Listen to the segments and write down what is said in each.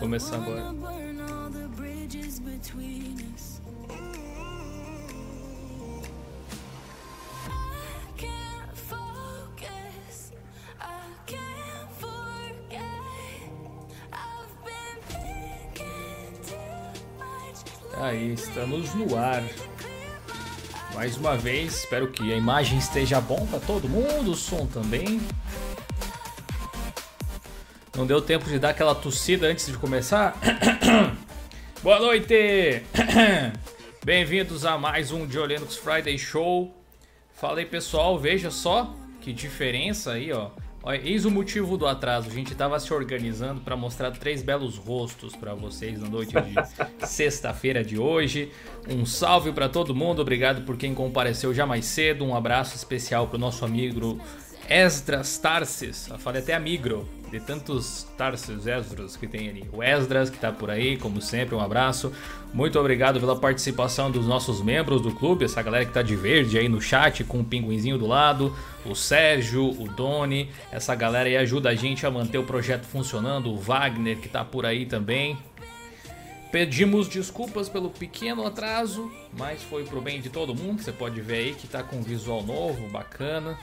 Começar agora. Aí, estamos no ar. Mais uma vez, espero que a imagem esteja bom para todo mundo, o som também. Não deu tempo de dar aquela tossida antes de começar? Boa noite! Bem-vindos a mais um de Linux Friday Show. Fala aí pessoal, veja só que diferença aí, ó. Olha, eis o motivo do atraso. A gente estava se organizando para mostrar três belos rostos para vocês na noite de sexta-feira de hoje. Um salve para todo mundo, obrigado por quem compareceu já mais cedo. Um abraço especial para o nosso amigo Esdras Tarsis. Eu falei até amigro, de tantos Tarsis Esdras que tem ali. O Esdras que tá por aí, como sempre, um abraço. Muito obrigado pela participação dos nossos membros do clube, essa galera que tá de verde aí no chat com o um pinguinzinho do lado. O Sérgio, o Doni, essa galera aí ajuda a gente a manter o projeto funcionando. O Wagner que tá por aí também. Pedimos desculpas pelo pequeno atraso, mas foi pro bem de todo mundo. Você pode ver aí que tá com um visual novo, bacana.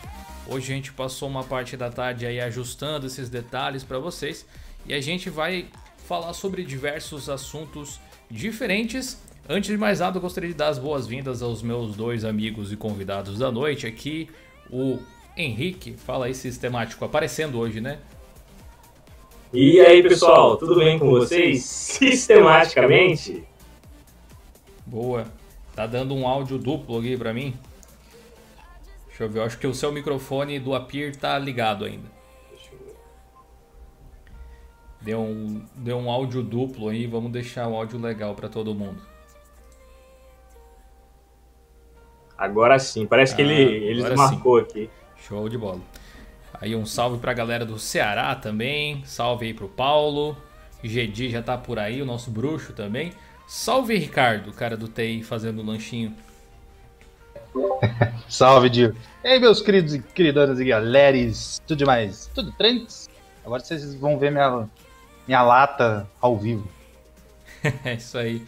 Hoje a gente passou uma parte da tarde aí ajustando esses detalhes para vocês e a gente vai falar sobre diversos assuntos diferentes. Antes de mais nada, eu gostaria de dar as boas-vindas aos meus dois amigos e convidados da noite aqui, o Henrique, fala aí sistemático, aparecendo hoje, né? E aí, pessoal, tudo bem com vocês? Sistematicamente? Boa. Tá dando um áudio duplo aqui para mim? Deixa eu ver, eu acho que o seu microfone do Appear tá ligado ainda. Deu um, deu um áudio duplo aí, vamos deixar o áudio legal para todo mundo. Agora sim, parece ah, que ele, ah, ele desmarcou sim. aqui. Show de bola. Aí um salve pra galera do Ceará também. Salve aí pro Paulo. Gedi já tá por aí, o nosso bruxo também. Salve Ricardo, cara do TI fazendo o lanchinho. Salve, Dio. E aí, meus queridos e queridonas e galeres, tudo demais? Tudo trends? Agora vocês vão ver minha, minha lata ao vivo. é isso aí.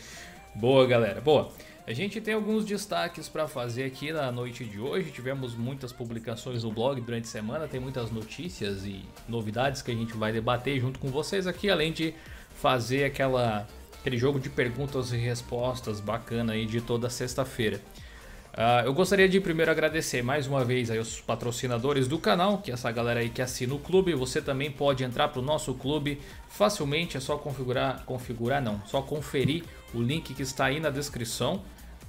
Boa, galera. Boa. A gente tem alguns destaques para fazer aqui na noite de hoje. Tivemos muitas publicações no blog durante a semana, tem muitas notícias e novidades que a gente vai debater junto com vocês aqui, além de fazer aquela aquele jogo de perguntas e respostas bacana aí de toda sexta-feira. Uh, eu gostaria de primeiro agradecer mais uma vez aí os patrocinadores do canal, que é essa galera aí que assina o clube. Você também pode entrar para o nosso clube facilmente, é só configurar, configurar não, só conferir o link que está aí na descrição.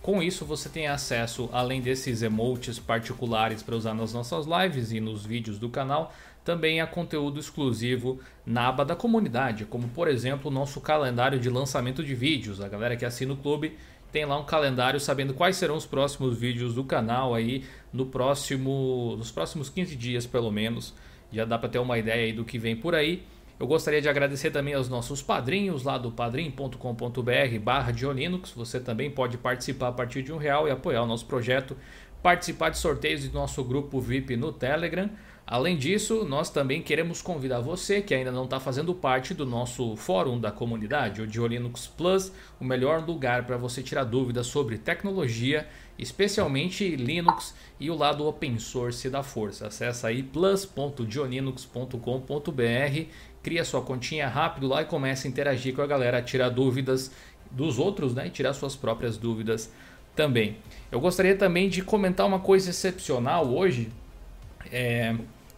Com isso você tem acesso, além desses emotes particulares para usar nas nossas lives e nos vídeos do canal, também a conteúdo exclusivo na aba da comunidade, como por exemplo o nosso calendário de lançamento de vídeos. A galera que assina o clube tem lá um calendário sabendo quais serão os próximos vídeos do canal aí no próximo, nos próximos 15 dias pelo menos. Já dá para ter uma ideia aí do que vem por aí. Eu gostaria de agradecer também aos nossos padrinhos lá do padrim.com.br barra Linux. Você também pode participar a partir de um real e apoiar o nosso projeto, participar de sorteios do nosso grupo VIP no Telegram. Além disso, nós também queremos convidar você que ainda não está fazendo parte do nosso fórum da comunidade, o Diolinux Plus, o melhor lugar para você tirar dúvidas sobre tecnologia, especialmente Linux e o lado open source da força. Acesse aí plus.diolinux.com.br, cria sua continha rápido lá e comece a interagir com a galera, tirar dúvidas dos outros né, e tirar suas próprias dúvidas também. Eu gostaria também de comentar uma coisa excepcional hoje. É,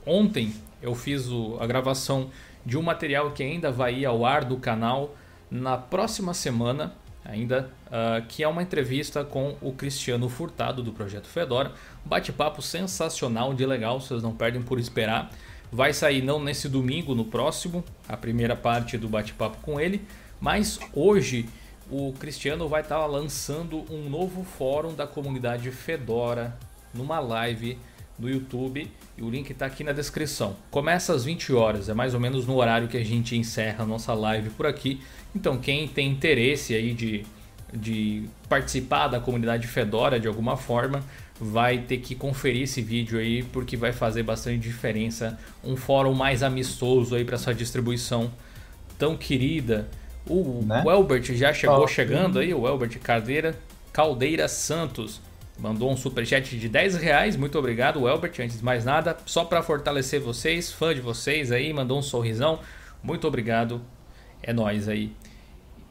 Ontem eu fiz o, a gravação de um material que ainda vai ir ao ar do canal na próxima semana, ainda, uh, que é uma entrevista com o Cristiano Furtado do Projeto Fedora. Bate-papo sensacional de legal, vocês não perdem por esperar. Vai sair não nesse domingo, no próximo, a primeira parte do bate-papo com ele, mas hoje o Cristiano vai estar lançando um novo fórum da comunidade Fedora numa live no YouTube e o link está aqui na descrição. Começa às 20 horas, é mais ou menos no horário que a gente encerra a nossa live por aqui. Então quem tem interesse aí de, de participar da comunidade Fedora de alguma forma, vai ter que conferir esse vídeo aí porque vai fazer bastante diferença. Um fórum mais amistoso aí para sua distribuição tão querida O, né? o Elbert já chegou oh, chegando aí, o Elbert Caldeira, Caldeira Santos. Mandou um superchat de 10 reais. Muito obrigado, Elbert. Antes de mais nada, só para fortalecer vocês, fã de vocês aí, mandou um sorrisão. Muito obrigado. É nós aí.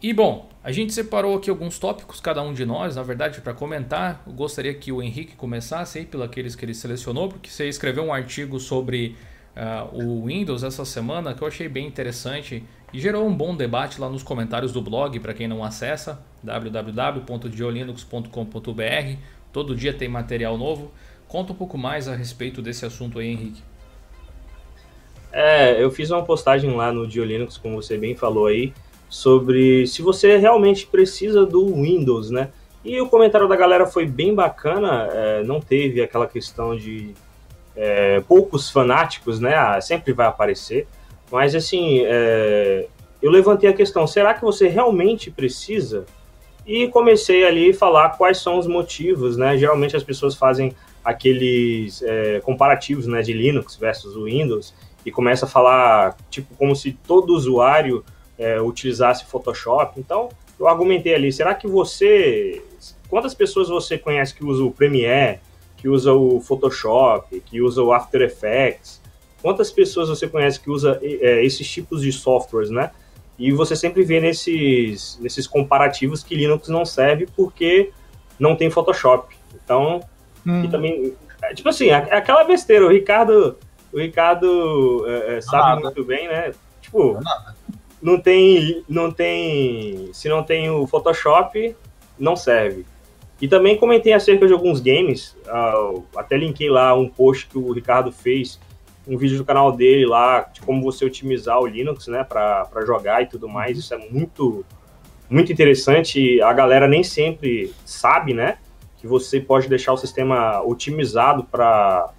E bom, a gente separou aqui alguns tópicos, cada um de nós, na verdade, para comentar. Eu gostaria que o Henrique começasse aí pelos que ele selecionou, porque você escreveu um artigo sobre uh, o Windows essa semana que eu achei bem interessante e gerou um bom debate lá nos comentários do blog, para quem não acessa, www.diolinux.com.br. Todo dia tem material novo. Conta um pouco mais a respeito desse assunto aí, Henrique. É, eu fiz uma postagem lá no Diolinux, como você bem falou aí, sobre se você realmente precisa do Windows, né? E o comentário da galera foi bem bacana, é, não teve aquela questão de é, poucos fanáticos, né? Ah, sempre vai aparecer, mas assim, é, eu levantei a questão: será que você realmente precisa? E comecei ali a falar quais são os motivos, né? Geralmente as pessoas fazem aqueles é, comparativos, né, de Linux versus Windows e começa a falar tipo como se todo usuário é, utilizasse Photoshop. Então, eu argumentei ali, será que você... Quantas pessoas você conhece que usa o Premiere, que usa o Photoshop, que usa o After Effects? Quantas pessoas você conhece que usa é, esses tipos de softwares, né? E você sempre vê nesses, nesses comparativos que Linux não serve porque não tem Photoshop. Então, hum. também... É, tipo assim, é aquela besteira, o Ricardo, o Ricardo é, é sabe muito bem, né? Tipo, não tem, não tem, se não tem o Photoshop, não serve. E também comentei acerca de alguns games, uh, até linkei lá um post que o Ricardo fez, um vídeo do canal dele lá, de como você otimizar o Linux, né, para jogar e tudo mais. Isso é muito, muito interessante. A galera nem sempre sabe, né, que você pode deixar o sistema otimizado para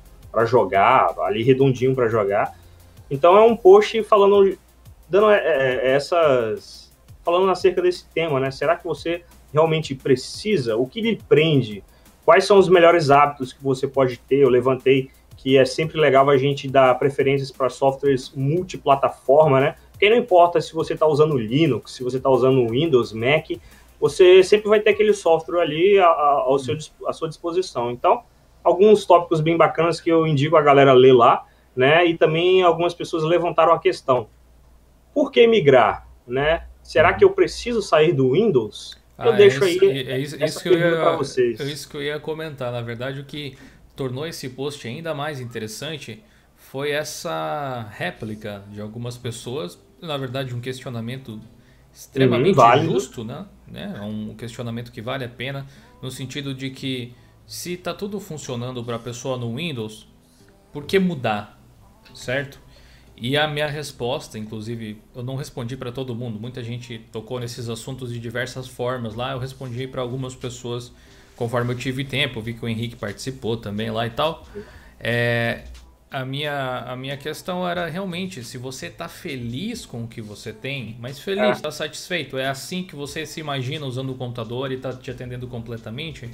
jogar, ali redondinho para jogar. Então é um post falando dando é, é, essas. falando acerca desse tema, né? Será que você realmente precisa? O que lhe prende? Quais são os melhores hábitos que você pode ter? Eu levantei que é sempre legal a gente dar preferências para softwares multiplataforma, né? Porque não importa se você está usando Linux, se você está usando Windows, Mac, você sempre vai ter aquele software ali ao seu, à sua disposição. Então, alguns tópicos bem bacanas que eu indico a galera ler lá, né? E também algumas pessoas levantaram a questão. Por que migrar? Né? Será que eu preciso sair do Windows? Eu ah, deixo é isso, aí é isso, isso que eu ia, vocês. É isso que eu ia comentar. Na verdade, o que tornou esse post ainda mais interessante foi essa réplica de algumas pessoas, na verdade, um questionamento extremamente uhum, justo, né? né? É um questionamento que vale a pena, no sentido de que se está tudo funcionando para a pessoa no Windows, por que mudar? Certo? E a minha resposta, inclusive, eu não respondi para todo mundo. Muita gente tocou nesses assuntos de diversas formas lá. Eu respondi para algumas pessoas conforme eu tive tempo. Vi que o Henrique participou também lá e tal. É, a, minha, a minha questão era realmente se você está feliz com o que você tem, mas feliz, está é. satisfeito. É assim que você se imagina usando o computador e está te atendendo completamente.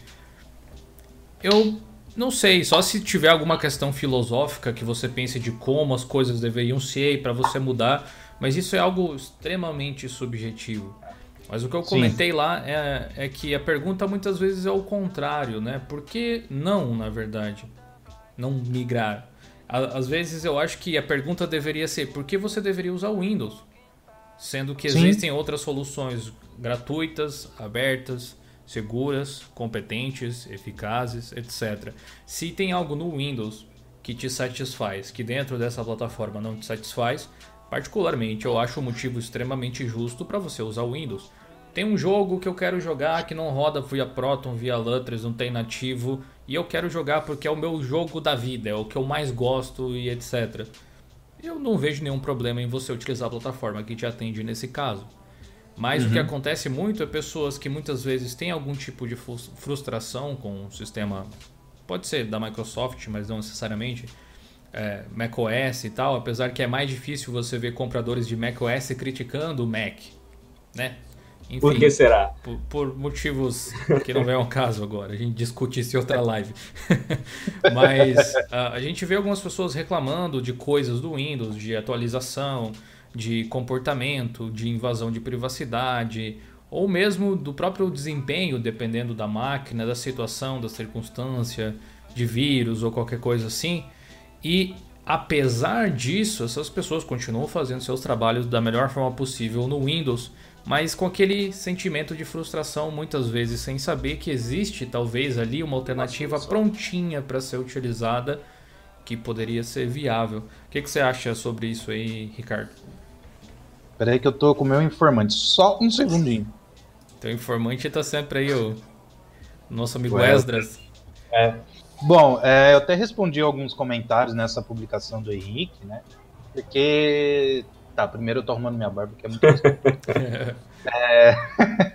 Eu não sei, só se tiver alguma questão filosófica que você pense de como as coisas deveriam ser para você mudar, mas isso é algo extremamente subjetivo. Mas o que eu comentei Sim. lá é, é que a pergunta muitas vezes é o contrário, né? Por que não, na verdade, não migrar? Às vezes eu acho que a pergunta deveria ser por que você deveria usar o Windows? Sendo que Sim. existem outras soluções gratuitas, abertas, seguras, competentes, eficazes, etc. Se tem algo no Windows que te satisfaz, que dentro dessa plataforma não te satisfaz, particularmente eu acho um motivo extremamente justo para você usar o Windows. Tem um jogo que eu quero jogar que não roda via Proton, via Lutris, não tem nativo, e eu quero jogar porque é o meu jogo da vida, é o que eu mais gosto e etc. Eu não vejo nenhum problema em você utilizar a plataforma que te atende nesse caso. Mas uhum. o que uhum. acontece muito é pessoas que muitas vezes têm algum tipo de frustração com o sistema, pode ser da Microsoft, mas não necessariamente, é, macOS e tal, apesar que é mais difícil você ver compradores de macOS criticando o Mac, né? Enfim, por que será? Por, por, motivos que não vem ao caso agora. A gente discute isso em outra live. Mas a, a gente vê algumas pessoas reclamando de coisas do Windows, de atualização, de comportamento, de invasão de privacidade, ou mesmo do próprio desempenho, dependendo da máquina, da situação, da circunstância, de vírus ou qualquer coisa assim. E apesar disso, essas pessoas continuam fazendo seus trabalhos da melhor forma possível no Windows, mas com aquele sentimento de frustração, muitas vezes sem saber que existe talvez ali uma alternativa prontinha para ser utilizada que poderia ser viável. O que, que você acha sobre isso aí, Ricardo? Peraí que eu tô com o meu informante. Só um segundinho. Teu informante tá sempre aí, o nosso amigo Esdras. É. Bom, é, eu até respondi alguns comentários nessa publicação do Henrique, né? Porque. Tá, primeiro eu tô arrumando minha barba, que é muito. é...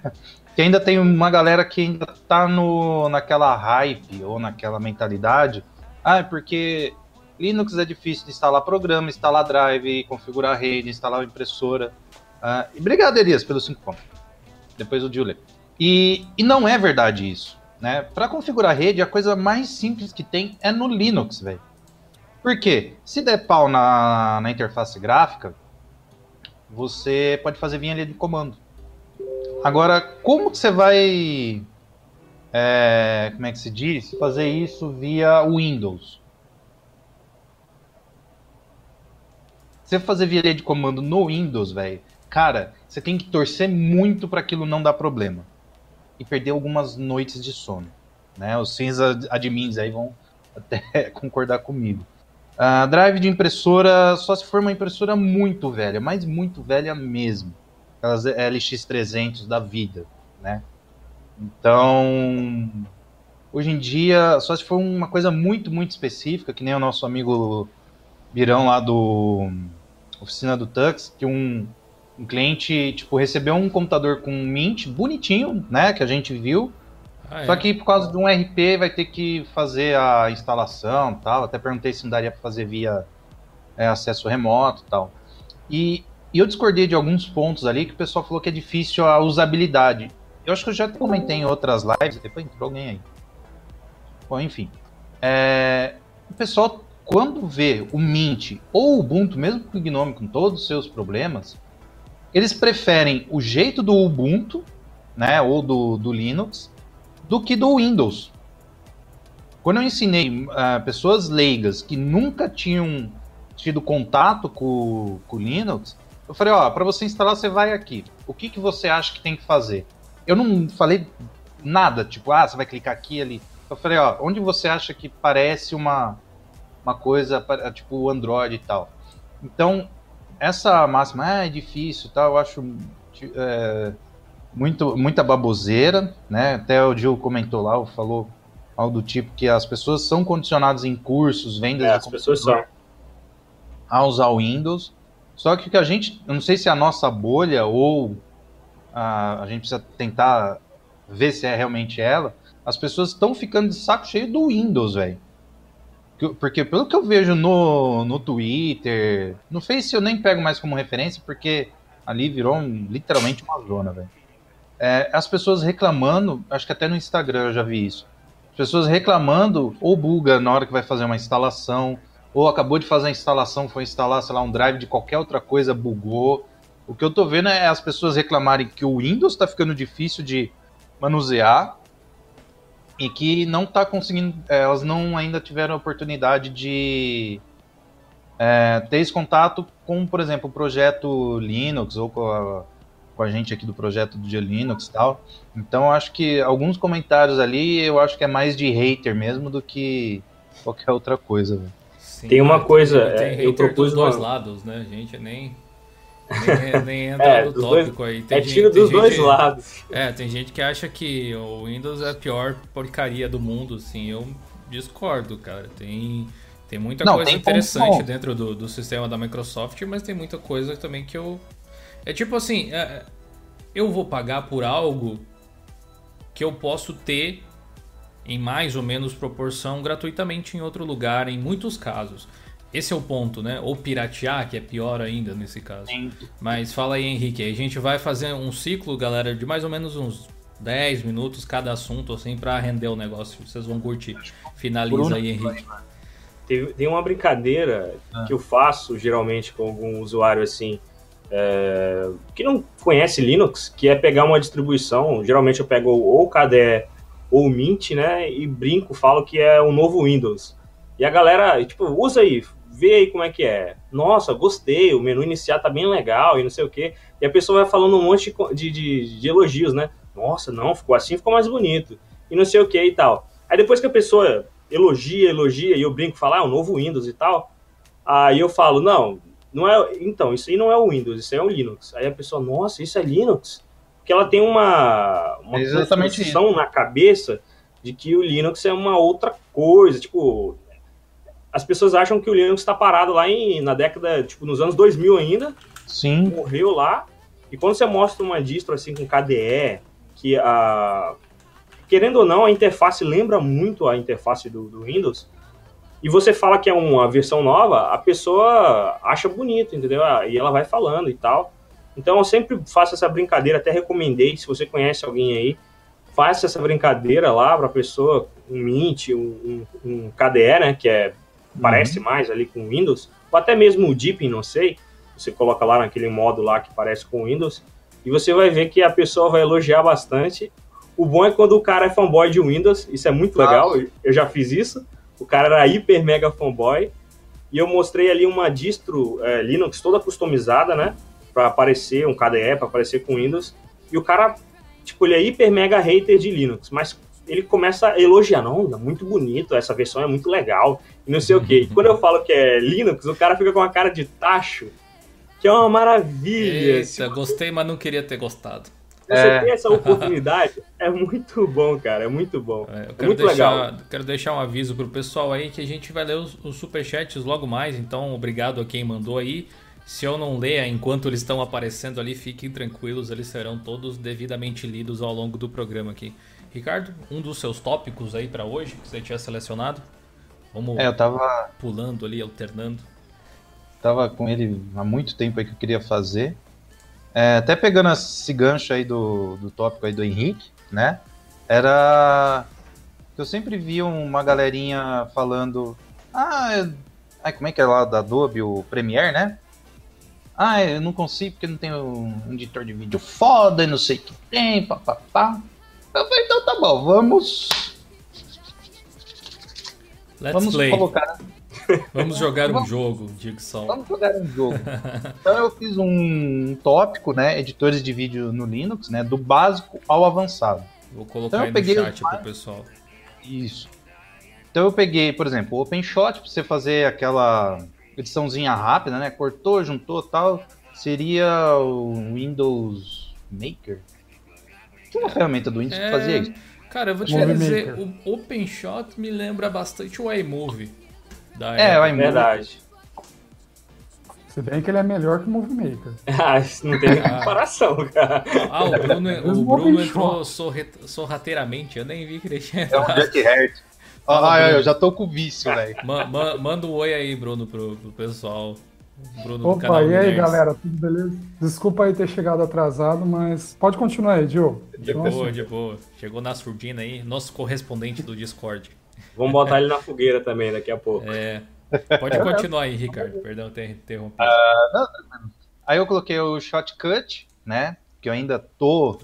que ainda tem uma galera que ainda tá no, naquela hype ou naquela mentalidade. Ah, é porque Linux é difícil de instalar programa, instalar drive, configurar rede, instalar impressora. Uh, e obrigado, Elias, pelos 5 pontos. Depois o Julie. E, e não é verdade isso. Né? Para configurar rede, a coisa mais simples que tem é no Linux, velho. Por quê? Se der pau na, na interface gráfica, você pode fazer via linha de comando. Agora, como que você vai. É, como é que se diz? Fazer isso via Windows. Você fazer via de comando no Windows, velho, cara, você tem que torcer muito para aquilo não dar problema. E perder algumas noites de sono. Né? Os cinza admins aí vão até concordar comigo. Uh, drive de impressora, só se for uma impressora muito velha, mas muito velha mesmo. Aquelas LX300 da vida, né? Então, hoje em dia, só se for uma coisa muito, muito específica, que nem o nosso amigo Birão lá do oficina do Tux, que um, um cliente, tipo, recebeu um computador com Mint bonitinho, né, que a gente viu, ah, é. só que por causa de um RP vai ter que fazer a instalação tal, até perguntei se não daria para fazer via é, acesso remoto tal. E, e eu discordei de alguns pontos ali que o pessoal falou que é difícil a usabilidade. Eu acho que eu já comentei em outras lives, depois entrou alguém aí. Bom, enfim. É, o pessoal quando vê o Mint ou o Ubuntu, mesmo com o Gnome com todos os seus problemas, eles preferem o jeito do Ubuntu, né, ou do, do Linux, do que do Windows. Quando eu ensinei uh, pessoas leigas que nunca tinham tido contato com o Linux, eu falei, ó, para você instalar você vai aqui. O que, que você acha que tem que fazer? Eu não falei nada, tipo, ah, você vai clicar aqui ali. Eu falei, ó, onde você acha que parece uma uma coisa tipo o Android e tal. Então, essa máxima ah, é difícil, tal, eu acho é, muito, muita baboseira, né? Até o Gil comentou lá, falou algo do tipo que as pessoas são condicionadas em cursos, vendas é, as pessoas são a usar o Windows. Só que o que a gente, eu não sei se é a nossa bolha ou a, a gente precisa tentar ver se é realmente ela. As pessoas estão ficando de saco cheio do Windows, velho. Porque pelo que eu vejo no, no Twitter, no Face eu nem pego mais como referência, porque ali virou um, literalmente uma zona, velho. É, as pessoas reclamando, acho que até no Instagram eu já vi isso. As pessoas reclamando, ou buga na hora que vai fazer uma instalação, ou acabou de fazer a instalação, foi instalar, sei lá, um drive de qualquer outra coisa, bugou. O que eu tô vendo é as pessoas reclamarem que o Windows tá ficando difícil de manusear, e que não está conseguindo, é, elas não ainda tiveram a oportunidade de é, ter esse contato com, por exemplo, o projeto Linux ou com a, com a gente aqui do projeto do dia Linux e tal. Então eu acho que alguns comentários ali eu acho que é mais de hater mesmo do que qualquer outra coisa. tem uma coisa, tem, tem é, eu propus dos dois lados, né? A gente nem nem, nem entra é, no tópico dois, aí. Tem é tiro dos dois lados. É, tem gente que acha que o Windows é a pior porcaria do mundo, assim. Eu discordo, cara. Tem, tem muita Não, coisa tem interessante dentro do, do sistema da Microsoft, mas tem muita coisa também que eu. É tipo assim, é, eu vou pagar por algo que eu posso ter em mais ou menos proporção gratuitamente em outro lugar, em muitos casos. Esse é o ponto, né? Ou piratear, que é pior ainda nesse caso. Sim. Mas fala aí, Henrique. A gente vai fazer um ciclo, galera, de mais ou menos uns 10 minutos cada assunto, assim, para render o negócio. Vocês vão curtir. Finaliza Bruno, aí, Henrique. Tem, uma brincadeira ah. que eu faço geralmente com algum usuário assim. é, que não conhece Linux, que é pegar uma distribuição, geralmente eu pego ou o KDE ou o Mint, né, e brinco, falo que é o novo Windows. E a galera, tipo, usa aí, vê aí como é que é. Nossa, gostei, o menu inicial tá bem legal e não sei o que. E a pessoa vai falando um monte de, de, de, elogios, né? Nossa, não, ficou assim, ficou mais bonito. E não sei o que e tal. Aí depois que a pessoa elogia, elogia, e eu brinco, falar, ah, é um novo Windows e tal, aí eu falo, não, não é, então, isso aí não é o Windows, isso aí é o Linux. Aí a pessoa, nossa, isso é Linux? Porque ela tem uma, uma Exatamente na cabeça de que o Linux é uma outra coisa, tipo, as pessoas acham que o Linux está parado lá em, na década, tipo, nos anos 2000 ainda. Sim. Morreu lá. E quando você mostra uma distro assim com KDE, que a querendo ou não, a interface lembra muito a interface do, do Windows, e você fala que é uma versão nova, a pessoa acha bonito, entendeu? Ah, e ela vai falando e tal. Então eu sempre faço essa brincadeira, até recomendei, se você conhece alguém aí, faça essa brincadeira lá para a pessoa, um Mint, um, um, um, KDE, né, que é parece uhum. mais ali com Windows, ou até mesmo o Deepin, não sei, você coloca lá naquele modo lá que parece com Windows, e você vai ver que a pessoa vai elogiar bastante. O bom é quando o cara é fanboy de Windows, isso é muito legal, eu já fiz isso. O cara era hiper mega fanboy. E eu mostrei ali uma distro é, Linux toda customizada, né? Para aparecer um KDE, para aparecer com Windows. E o cara, tipo, ele é hiper mega hater de Linux, mas ele começa a elogiar, não, é muito bonito, essa versão é muito legal, e não sei o quê. E quando eu falo que é Linux, o cara fica com uma cara de tacho, que é uma maravilha. Eita, gostei, mas não queria ter gostado. Você é. ter essa oportunidade é muito bom, cara. É muito bom. É, é muito deixar, legal. Quero deixar um aviso pro pessoal aí que a gente vai ler os, os superchats logo mais. Então, obrigado a quem mandou aí. Se eu não ler enquanto eles estão aparecendo ali, fiquem tranquilos, eles serão todos devidamente lidos ao longo do programa aqui. Ricardo, um dos seus tópicos aí para hoje que você tinha selecionado? Vamos é, eu tava pulando ali, alternando. Tava com ele há muito tempo aí que eu queria fazer. É, até pegando esse gancho aí do, do tópico aí do Henrique, né? Era. Eu sempre via uma galerinha falando. Ah, ai, como é que é lá da Adobe, o Premiere, né? Ah, eu não consigo porque não tenho um editor de vídeo foda e não sei o que tem, papapá. Eu falei, então tá bom, vamos. Let's vamos play. colocar Vamos jogar um jogo, digo só. Vamos jogar um jogo. então eu fiz um tópico, né? Editores de vídeo no Linux, né? Do básico ao avançado. Vou colocar então, aí no chat pro pessoal. Isso. Então eu peguei, por exemplo, o OpenShot para você fazer aquela ediçãozinha rápida, né? Cortou, juntou, tal. Seria o Windows Maker. Tinha uma é, ferramenta do Windows é... que fazia isso. Cara, eu vou te dizer, o OpenShot me lembra bastante o iMovie. Da é, é verdade. Se bem que ele é melhor que o Movie Maker. ah, não tem ah. comparação, cara. Ah, o Bruno, o Bruno entrou sorrateiramente, eu nem vi que ele tinha É um Jack Hart. Ah, eu já tô com vício, velho. Ma ma manda um oi aí, Bruno, pro, pro pessoal. Bruno Opa, e aí, galera, tudo beleza? Desculpa aí ter chegado atrasado, mas pode continuar aí, Diogo. De boa, de boa. Chegou na surdina aí, nosso correspondente do Discord. Vamos botar ele na fogueira também daqui a pouco. É. Pode continuar aí, Ricardo. Perdão ter interrompido. Uh, aí eu coloquei o shortcut, né? Que eu ainda tô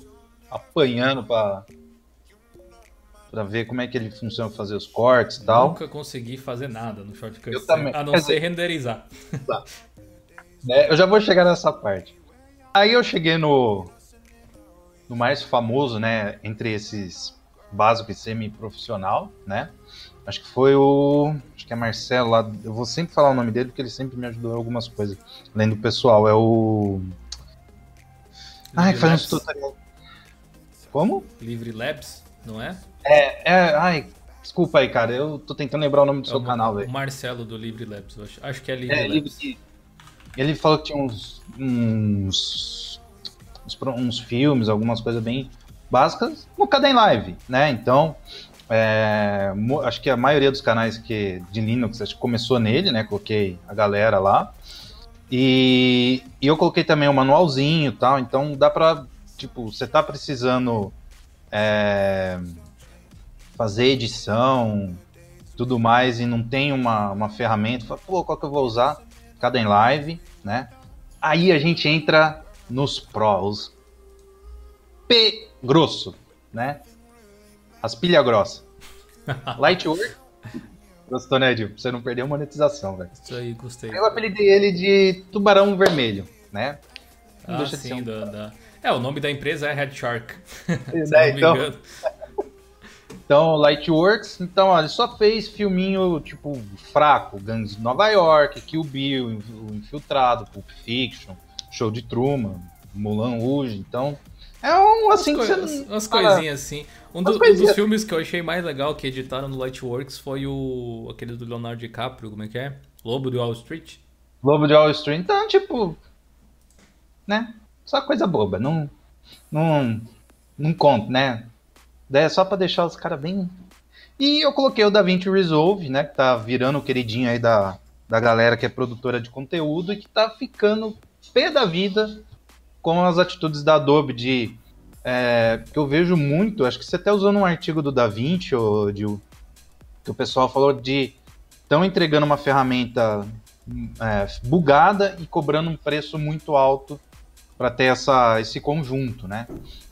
apanhando para para ver como é que ele funciona fazer os cortes e tal. Nunca consegui fazer nada no shortcut, eu também. a não Quer ser dizer, renderizar. Tá. É, eu já vou chegar nessa parte. Aí eu cheguei no no mais famoso, né, entre esses básico e semi-profissional, né? Acho que foi o. Acho que é Marcelo lá. Eu vou sempre falar o nome dele porque ele sempre me ajudou em algumas coisas. Além do pessoal. É o. Ai, faz um tutorial. Como? Livre Labs, não é? É, é. Ai, desculpa aí, cara. Eu tô tentando lembrar o nome do é seu o, canal, velho. Marcelo do Livre Labs. Acho, acho que é Livre é, Labs. Livre... Ele falou que tinha uns, uns. uns. uns filmes, algumas coisas bem básicas no Caden Live, né? Então, é, acho que a maioria dos canais que, de Linux acho que começou nele, né? Coloquei a galera lá. E, e eu coloquei também o um manualzinho e tal, então dá pra, tipo, você tá precisando é, fazer edição, tudo mais, e não tem uma, uma ferramenta, fala, pô, qual que eu vou usar? Caden Live, né? Aí a gente entra nos prós. P grosso, né? As pilha grossa. Lightwork. Gostou, né, Edil? Pra você não perder a monetização, velho. Isso aí, gostei. Eu apelidei ele de Tubarão Vermelho, né? Não ah, deixa sim, de ser um... da, da... É, o nome da empresa é Red Shark. É, então... então, Lightworks, então, ó, ele só fez filminho, tipo, fraco. Guns Nova York, Kill Bill, O Infiltrado, Pulp Fiction, Show de Truman, Mulan Rouge, então... É um, assim, umas, coi umas coisinhas assim. Um, do, um, dos filmes que eu achei mais legal que editaram no Lightworks foi o aquele do Leonardo DiCaprio, como é que é? Lobo de Wall Street. Lobo de Wall Street, então, tipo, né? Só coisa boba, não não não conto, né? É só para deixar os caras bem E eu coloquei o DaVinci Resolve, né, que tá virando o queridinho aí da da galera que é produtora de conteúdo e que tá ficando pé da vida com as atitudes da Adobe de é, que eu vejo muito, acho que você até usou num artigo do DaVinci, ou de, que o pessoal falou de estão entregando uma ferramenta é, bugada e cobrando um preço muito alto para ter essa, esse conjunto, né?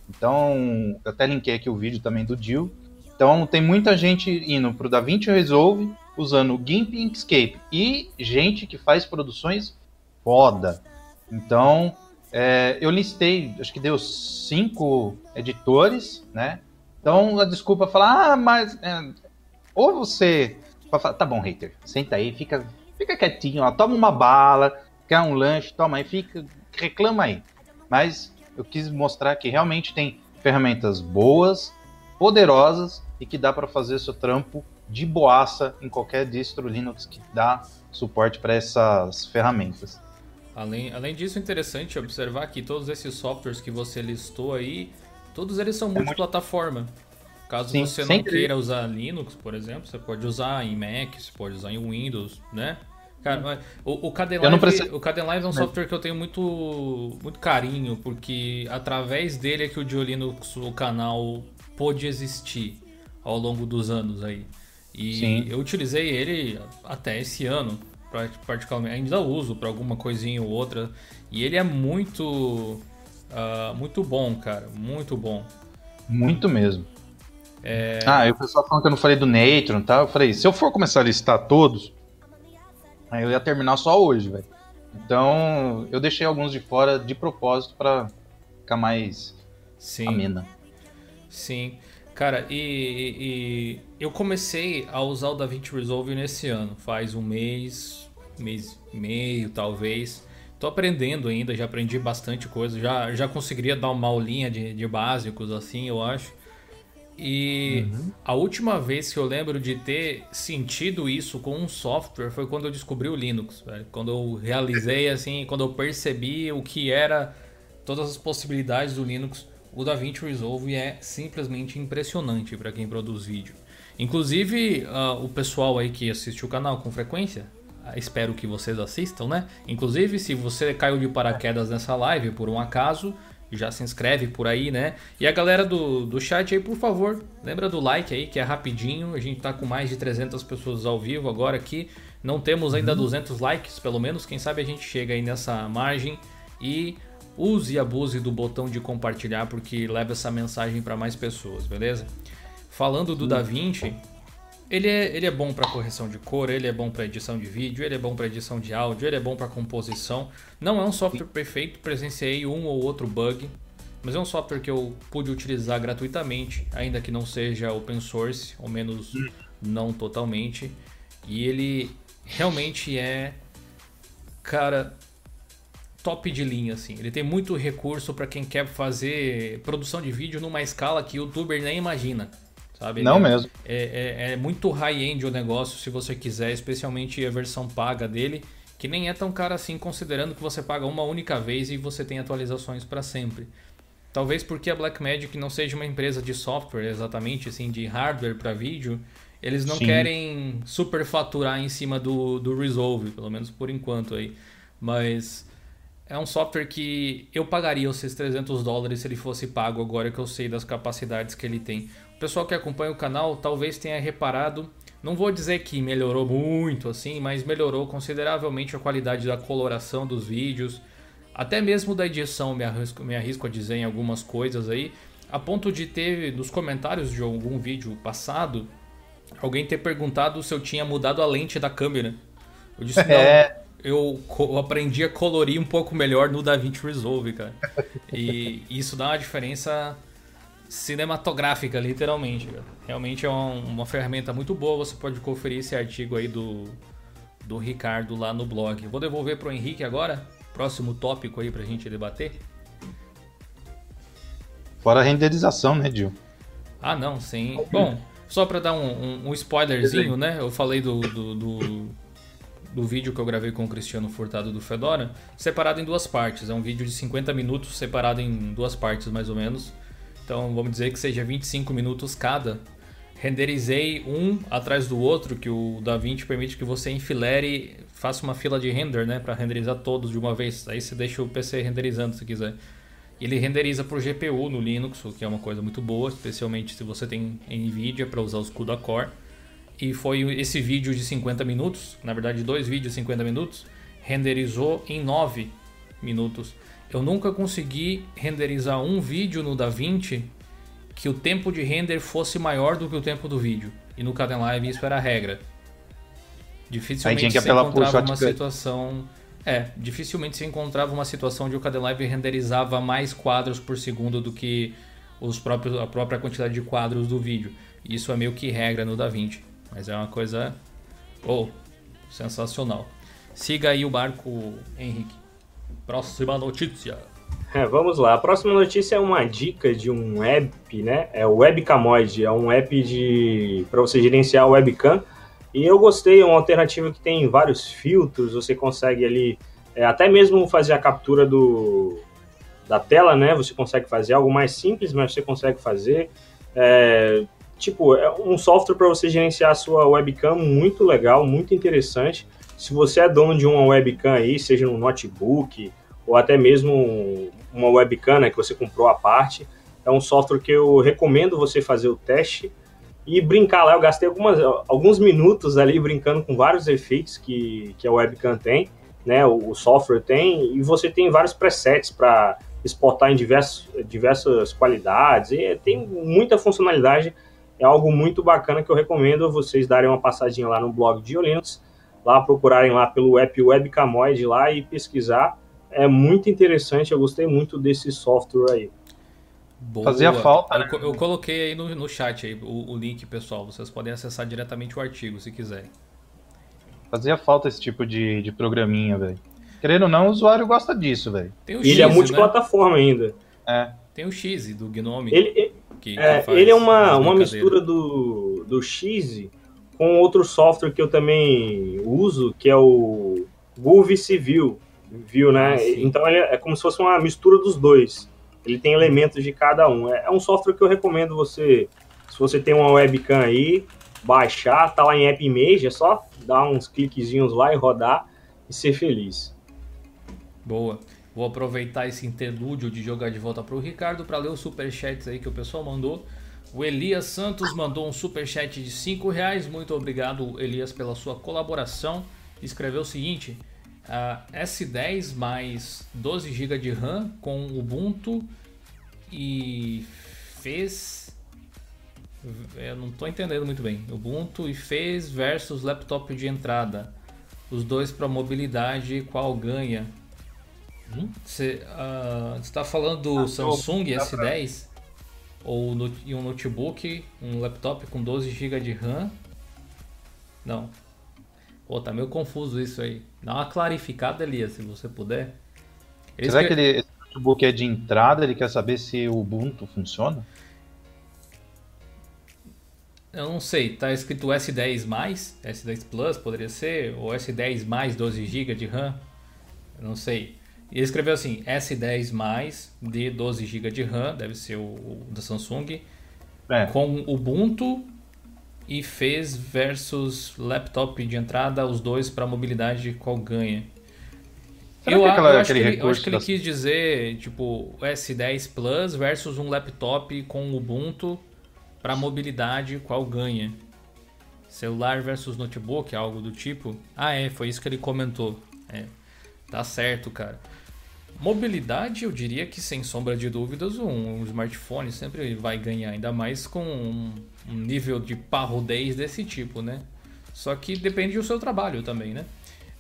Então, eu até linkei aqui o vídeo também do Jill. Então, tem muita gente indo para o DaVinci Resolve usando GIMP e Inkscape e gente que faz produções foda. Então, é, eu listei, acho que deu cinco editores, né? Então a desculpa é falar, ah, mas. É, ou você. Falar, tá bom, hater, senta aí, fica, fica quietinho, ó, toma uma bala, quer um lanche, toma aí, fica, reclama aí. Mas eu quis mostrar que realmente tem ferramentas boas, poderosas e que dá para fazer seu trampo de boaça em qualquer distro Linux que dá suporte para essas ferramentas. Além, além disso, é interessante observar que todos esses softwares que você listou aí, todos eles são é multiplataforma. Muito... Caso Sim, você não queira usar Linux, por exemplo, você pode usar em Mac, você pode usar em Windows, né? Cara, o, o Kdenlive, o Kdenlive é um software que eu tenho muito, muito carinho, porque através dele é que o Diolinux, o canal, pôde existir ao longo dos anos aí. E Sim. eu utilizei ele até esse ano particularmente ainda uso para alguma coisinha ou outra. E ele é muito uh, muito bom, cara, muito bom. Muito mesmo. É... Ah, e o pessoal falando que eu não falei do Natron e tá? Eu falei, se eu for começar a listar todos, eu ia terminar só hoje, velho. Então, eu deixei alguns de fora de propósito para ficar mais Sim. amena. Sim. Cara, e, e, eu comecei a usar o DaVinci Resolve nesse ano, faz um mês, mês e meio talvez. Tô aprendendo ainda, já aprendi bastante coisa, já, já conseguiria dar uma aulinha de, de básicos assim, eu acho. E uhum. a última vez que eu lembro de ter sentido isso com um software foi quando eu descobri o Linux, velho. Quando eu realizei assim, quando eu percebi o que era todas as possibilidades do Linux o DaVinci Resolve é simplesmente impressionante para quem produz vídeo. Inclusive, uh, o pessoal aí que assiste o canal com frequência, uh, espero que vocês assistam, né? Inclusive, se você caiu de paraquedas nessa live por um acaso, já se inscreve por aí, né? E a galera do, do chat aí, por favor, lembra do like aí, que é rapidinho. A gente tá com mais de 300 pessoas ao vivo agora aqui. Não temos ainda uhum. 200 likes, pelo menos. Quem sabe a gente chega aí nessa margem. E use e abuse do botão de compartilhar porque leva essa mensagem para mais pessoas, beleza? Falando do DaVinci, ele é, ele é bom para correção de cor, ele é bom para edição de vídeo, ele é bom para edição de áudio, ele é bom para composição. Não é um software perfeito, presenciei um ou outro bug, mas é um software que eu pude utilizar gratuitamente, ainda que não seja open source, ou menos não totalmente. E ele realmente é, cara, top de linha, assim. Ele tem muito recurso para quem quer fazer produção de vídeo numa escala que o youtuber nem imagina. Sabe? Não é, mesmo. É, é, é muito high-end o negócio, se você quiser, especialmente a versão paga dele, que nem é tão cara assim, considerando que você paga uma única vez e você tem atualizações para sempre. Talvez porque a Blackmagic não seja uma empresa de software exatamente, assim, de hardware para vídeo, eles não Sim. querem superfaturar em cima do, do Resolve, pelo menos por enquanto aí. Mas é um software que eu pagaria os seus 300 dólares se ele fosse pago agora que eu sei das capacidades que ele tem. Pessoal que acompanha o canal talvez tenha reparado, não vou dizer que melhorou muito assim, mas melhorou consideravelmente a qualidade da coloração dos vídeos. até mesmo da edição me arrisco, me arrisco a dizer em algumas coisas aí, a ponto de ter nos comentários de algum vídeo passado alguém ter perguntado se eu tinha mudado a lente da câmera. Eu disse, não, é. eu, eu aprendi a colorir um pouco melhor no DaVinci Resolve, cara. E isso dá uma diferença cinematográfica, literalmente. Cara. Realmente é uma, uma ferramenta muito boa, você pode conferir esse artigo aí do, do Ricardo lá no blog. Vou devolver para o Henrique agora, próximo tópico aí para a gente debater. Fora a renderização, né, Gil? Ah, não, sim. Bom, só para dar um, um, um, spoilerzinho, né? Eu falei do, do, do, do, vídeo que eu gravei com o Cristiano Furtado do Fedora, separado em duas partes. É um vídeo de 50 minutos, separado em duas partes, mais ou menos. Então, vamos dizer que seja 25 minutos cada renderizei um atrás do outro, que o DaVinci permite que você enfilere, faça uma fila de render, né, para renderizar todos de uma vez. Aí você deixa o PC renderizando se quiser. Ele renderiza por GPU no Linux, o que é uma coisa muito boa, especialmente se você tem Nvidia para usar os CUDA Core. E foi esse vídeo de 50 minutos, na verdade dois vídeos de 50 minutos, renderizou em 9 minutos. Eu nunca consegui renderizar um vídeo no DaVinci que o tempo de render fosse maior do que o tempo do vídeo. E no Kdenlive isso era a regra. Dificilmente se encontrava uma situação... É, dificilmente se encontrava uma situação onde o Kdenlive renderizava mais quadros por segundo do que os próprios, a própria quantidade de quadros do vídeo. Isso é meio que regra no DaVinci. Mas é uma coisa... Oh, sensacional. Siga aí o barco, Henrique. Próxima notícia. É, vamos lá. A próxima notícia é uma dica de um app, né? É o Webcamoid, é um app de para você gerenciar webcam. E eu gostei, é uma alternativa que tem vários filtros, você consegue ali é, até mesmo fazer a captura do, da tela, né? Você consegue fazer algo mais simples, mas você consegue fazer. É, tipo, é um software para você gerenciar a sua webcam muito legal, muito interessante. Se você é dono de uma webcam aí, seja no notebook ou até mesmo uma webcam né, que você comprou à parte. É um software que eu recomendo você fazer o teste e brincar lá. Eu gastei algumas, alguns minutos ali brincando com vários efeitos que, que a webcam tem, né, o, o software tem, e você tem vários presets para exportar em diversos, diversas qualidades, e tem muita funcionalidade. É algo muito bacana que eu recomendo vocês darem uma passadinha lá no blog de Linux, lá procurarem lá pelo app Webcamoid lá e pesquisar é muito interessante, eu gostei muito desse software aí. Boa. Fazia falta. Eu, eu, coloquei aí no, no chat aí, o, o, link, pessoal. Vocês podem acessar diretamente o artigo se quiserem. Fazia falta esse tipo de, de programinha, velho. Querendo ou não, o usuário gosta disso, velho. Ele é multiplataforma né? ainda. É. Tem o X do Gnome. Ele, que, é, que ele é uma, uma mistura do, do X com outro software que eu também uso, que é o Groove Civil viu, né? Ah, então ele é, é como se fosse uma mistura dos dois. Ele tem elementos de cada um. É, é um software que eu recomendo você, se você tem uma webcam aí, baixar, tá lá em App Image, é só dar uns cliquezinhos lá e rodar e ser feliz. Boa. Vou aproveitar esse interlúdio de jogar de volta para o Ricardo para ler os superchats aí que o pessoal mandou. O Elias Santos mandou um superchat de 5 reais. Muito obrigado, Elias, pela sua colaboração. Escreveu o seguinte: uh, S10 mais 12 GB de RAM com Ubuntu e fez. Eu não estou entendendo muito bem. Ubuntu e fez versus laptop de entrada. Os dois para mobilidade, qual ganha? Você hum? está uh, falando do ah, Samsung S10? Ou no, um notebook, um laptop com 12 GB de RAM? Não. Pô, tá meio confuso isso aí. Dá uma clarificada, Elias, se você puder. Será que, que ele, esse notebook é de entrada? Ele quer saber se o Ubuntu funciona? Eu não sei, tá escrito S10 mais, S10 Plus poderia ser, ou S10 mais 12 GB de RAM, eu não sei. E ele escreveu assim, S10 mais de 12 GB de RAM, deve ser o, o da Samsung, é. com Ubuntu e fez versus laptop de entrada, os dois para mobilidade, qual ganha? eu, que aquela, eu, acho que ele, eu, acho que ele, quis dizer, tipo, S10 Plus versus um laptop com Ubuntu para mobilidade, qual ganha? Celular versus notebook, algo do tipo? Ah, é, foi isso que ele comentou. É, tá certo, cara. Mobilidade, eu diria que sem sombra de dúvidas, um, smartphone sempre vai ganhar, ainda mais com um, nível de parrudez desse tipo, né? Só que depende do seu trabalho também, né?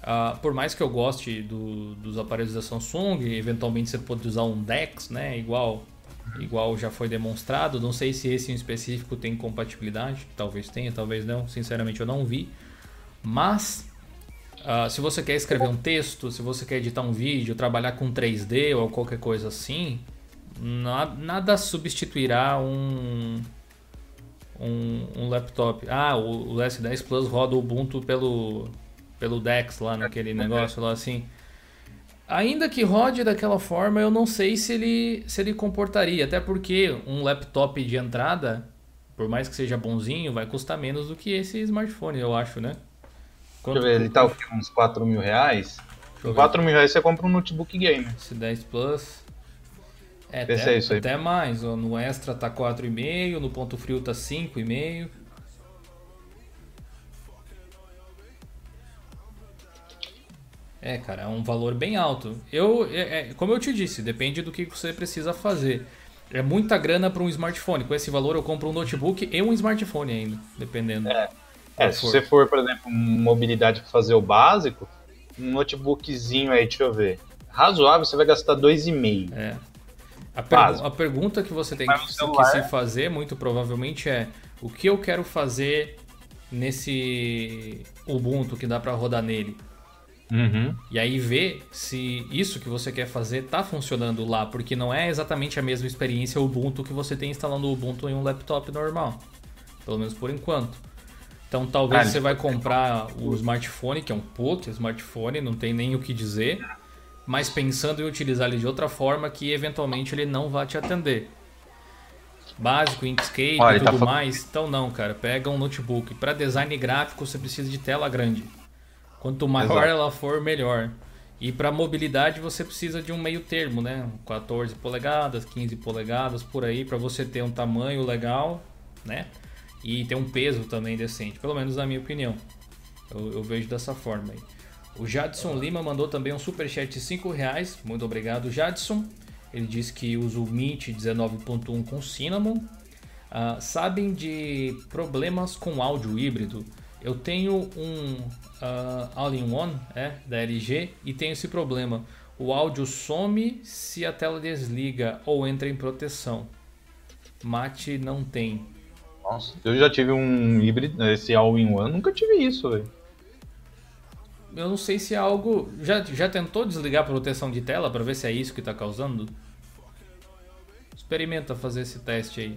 Uh, por mais que eu goste do, dos aparelhos da Samsung, eventualmente você pode usar um DeX, né? Igual, igual já foi demonstrado. Não sei se esse em específico tem compatibilidade, talvez tenha, talvez não. Sinceramente, eu não vi. Mas uh, se você quer escrever um texto, se você quer editar um vídeo, trabalhar com 3D ou qualquer coisa assim, nada, nada substituirá um, um, um, laptop. Ah, o, o S10 Plus roda o Ubuntu pelo pelo Dex lá naquele negócio lá assim. Ainda que rode daquela forma, eu não sei se ele se ele comportaria, até porque um laptop de entrada, por mais que seja bonzinho, vai custar menos do que esse smartphone, eu acho, né? Quanto Deixa eu ver, ele tá uns 4 mil reais? Com 4 mil reais você compra um notebook game. Esse 10 Plus. É, até, é até mais. No Extra tá 4,5, no ponto frio tá 5,5. É, cara, é um valor bem alto. Eu, é, é, como eu te disse, depende do que você precisa fazer. É muita grana para um smartphone. Com esse valor eu compro um notebook e um smartphone ainda, dependendo. É, é se você for, por exemplo, mobilidade para fazer o básico, um notebookzinho aí, deixa eu ver. Razoável, você vai gastar 2,5. É. A, a, pergunta que você tem que, que se fazer, muito provavelmente, é o que eu quero fazer nesse Ubuntu que dá para rodar nele. Uhum. E aí ver se isso que você quer fazer tá funcionando lá, porque não é exatamente a mesma experiência Ubuntu que você tem instalando o Ubuntu em um laptop normal. Pelo menos por enquanto. Então talvez ah, você vai comprar o smartphone, que é um puto smartphone, não tem nem o que dizer, mas pensando em utilizar ele de outra forma que eventualmente ele não vai te atender. Básico, Inkscape e tudo tá mais. Então não, cara, pega um notebook. Para design gráfico você precisa de tela grande. Quanto maior Exato. ela for, melhor. E para mobilidade você precisa de um meio termo, né? 14 polegadas, 15 polegadas por aí para você ter um tamanho legal, né? E ter um peso também decente, pelo menos na minha opinião. Eu, eu vejo dessa forma aí. O Jadson Lima mandou também um superchat de 5 reais. Muito obrigado, Jadson. Ele disse que usa o Mint 19.1 com Cinnamon. Uh, sabem de problemas com áudio híbrido? Eu tenho um uh, All-in-One é, da LG e tenho esse problema. O áudio some se a tela desliga ou entra em proteção. Mate não tem. Nossa, eu já tive um híbrido, esse All-in-One, nunca tive isso, velho. Eu não sei se é algo. Já, já tentou desligar a proteção de tela para ver se é isso que está causando? Experimenta fazer esse teste aí.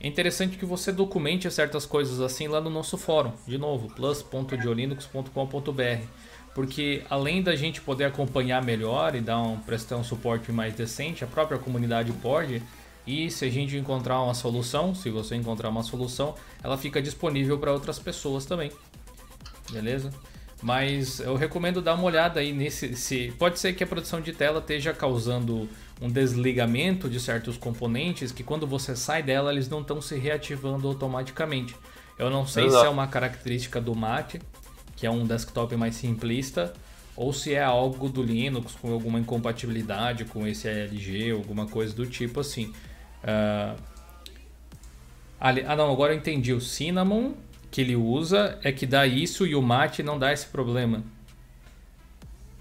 É interessante que você documente certas coisas assim lá no nosso fórum, de novo, plus.diolinux.com.br, porque além da gente poder acompanhar melhor e dar um, prestar um suporte mais decente, a própria comunidade pode, e se a gente encontrar uma solução, se você encontrar uma solução, ela fica disponível para outras pessoas também. Beleza? Mas eu recomendo dar uma olhada aí nesse. Se, pode ser que a produção de tela esteja causando um desligamento de certos componentes que quando você sai dela eles não estão se reativando automaticamente. Eu não sei Exato. se é uma característica do Mac, que é um desktop mais simplista, ou se é algo do Linux com alguma incompatibilidade com esse LG, alguma coisa do tipo assim. Uh... Ah, não, agora eu entendi. O Cinnamon que ele usa é que dá isso e o Mate não dá esse problema.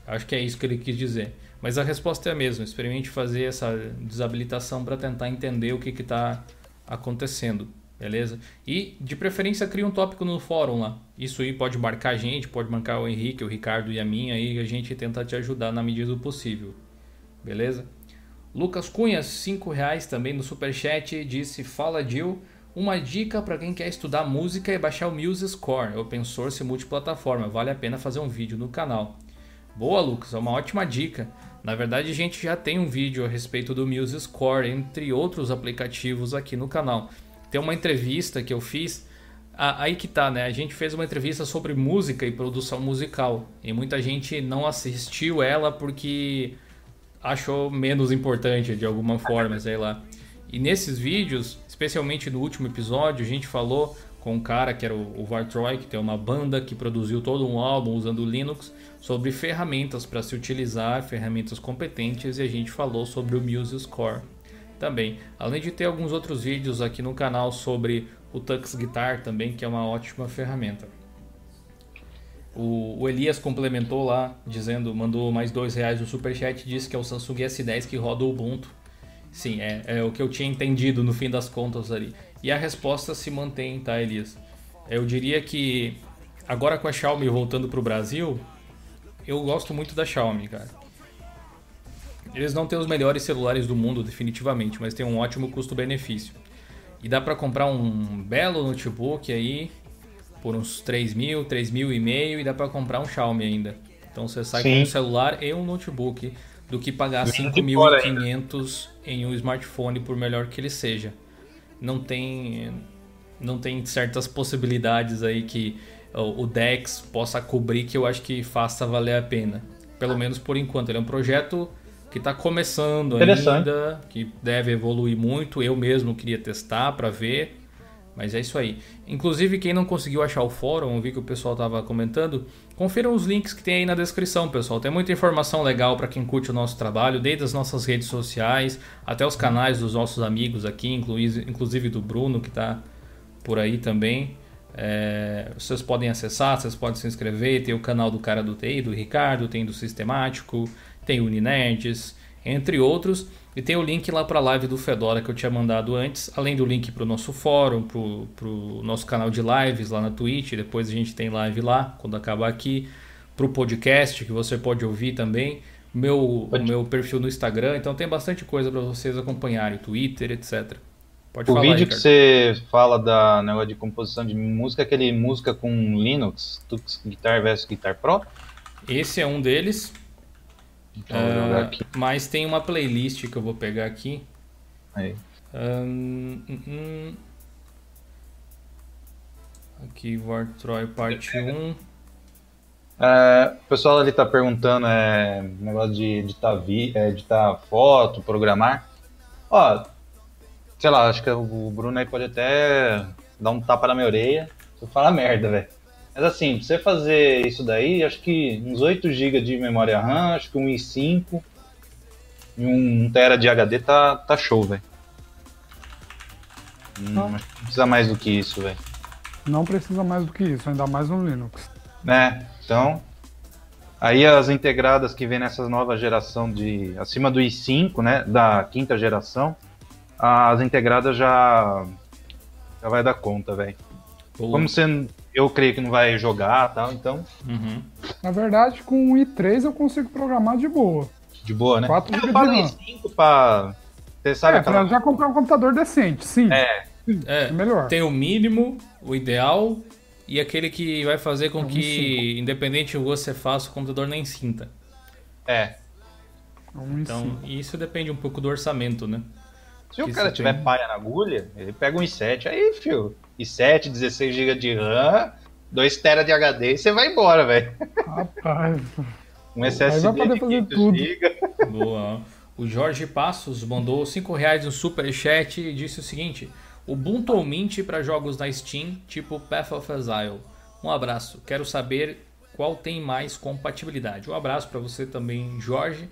Acho que é isso que ele quis dizer. Mas a resposta é a mesma. Experimente fazer essa desabilitação para tentar entender o que está acontecendo, beleza? E de preferência cria um tópico no fórum lá. Isso aí pode marcar a gente, pode marcar o Henrique, o Ricardo e a mim aí, a gente tenta te ajudar na medida do possível, beleza? Lucas Cunha, 5 reais também no superchat, disse: Fala Dil, uma dica para quem quer estudar música é baixar o Muse Score, open source multiplataforma, vale a pena fazer um vídeo no canal. Boa, Lucas, é uma ótima dica. Na verdade, a gente já tem um vídeo a respeito do Muse Score, entre outros aplicativos aqui no canal. Tem uma entrevista que eu fiz, aí que tá, né? A gente fez uma entrevista sobre música e produção musical. E muita gente não assistiu ela porque achou menos importante de alguma forma, sei lá. E nesses vídeos, especialmente no último episódio, a gente falou com um cara que era o, Vartroy, que tem uma banda que produziu todo um álbum usando Linux, sobre ferramentas para se utilizar, ferramentas competentes, e a gente falou sobre o MuseScore também. Além de ter alguns outros vídeos aqui no canal sobre o Tux Guitar também, que é uma ótima ferramenta. O, o Elias complementou lá, dizendo, mandou mais dois reais no superchat, disse que é o Samsung S10 que roda o Ubuntu. Sim, é, é o que eu tinha entendido no fim das contas ali. E a resposta se mantém, tá, Elias? Eu diria que agora com a Xiaomi voltando para o Brasil, eu gosto muito da Xiaomi, cara. Eles não têm os melhores celulares do mundo, definitivamente, mas tem um ótimo custo-benefício. E dá para comprar um belo notebook aí por uns 3 mil, 3 mil e meio e dá para comprar um Xiaomi ainda. Então você sai Sim. com um celular e um notebook do que pagar 5.500 em um smartphone por melhor que ele seja. Não tem não tem certas possibilidades aí que o Dex possa cobrir que eu acho que faça valer a pena. Pelo menos por enquanto. Ele é um projeto que está começando ainda, que deve evoluir muito. Eu mesmo queria testar para ver, mas é isso aí. Inclusive, quem não conseguiu achar o fórum, vi que o pessoal estava comentando, confiram os links que tem aí na descrição, pessoal. Tem muita informação legal para quem curte o nosso trabalho, desde as nossas redes sociais até os canais dos nossos amigos aqui, inclusive do Bruno, que está por aí também. É, vocês podem acessar, vocês podem se inscrever. Tem o canal do cara do TI, do Ricardo, tem do Sistemático tem o Uninerds, entre outros. E tem o link lá para a live do Fedora que eu tinha mandado antes, além do link para o nosso fórum, para o nosso canal de lives lá na Twitch. Depois a gente tem live lá, quando acabar aqui. Para o podcast, que você pode ouvir também. Meu, o meu perfil no Instagram. Então tem bastante coisa para vocês acompanharem, Twitter, etc. Pode o falar, vídeo Ricardo. que você fala da negócio de composição de música, aquele música com Linux, Tux Guitar versus Guitar Pro? Esse é um deles. Então, uh, mas tem uma playlist que eu vou pegar aqui. Aí. Um, um. Aqui, Wartroy parte 1. É, o pessoal ali tá perguntando é, negócio de editar, vi, é, editar foto, programar. Ó, sei lá, acho que o Bruno aí pode até dar um tapa na minha orelha se eu falar merda, velho. Mas assim, pra você fazer isso daí, acho que uns 8 GB de memória RAM, acho que um i5 e um tera de HD tá, tá show, velho. Hum, não. não precisa mais do que isso, velho. Não precisa mais do que isso, ainda mais no Linux. Né? Então, aí as integradas que vem nessa nova geração de acima do i5, né, da quinta geração, as integradas já já vai dar conta, velho. Como você eu creio que não vai jogar tal, então. Uhum. Na verdade, com o i3 eu consigo programar de boa. De boa, né? 4 GB de RAM. i5 pra. Você sabe é, aquela... já comprar um computador decente, sim. É. é. é. melhor. Tem o mínimo, o ideal e aquele que vai fazer com que, independente do que você faça, o computador nem sinta. É. Então, isso depende um pouco do orçamento, né? Se que o cara tiver tem... palha na agulha, ele pega um i7, aí, fio, i7, 16 GB de RAM, 2 TB de HD e você vai embora, velho. Rapaz. um SSD de 500 GB. Boa. O Jorge Passos mandou 5 reais no superchat e disse o seguinte: Ubuntu ou Mint para jogos na Steam, tipo Path of Exile. Um abraço. Quero saber qual tem mais compatibilidade. Um abraço para você também, Jorge.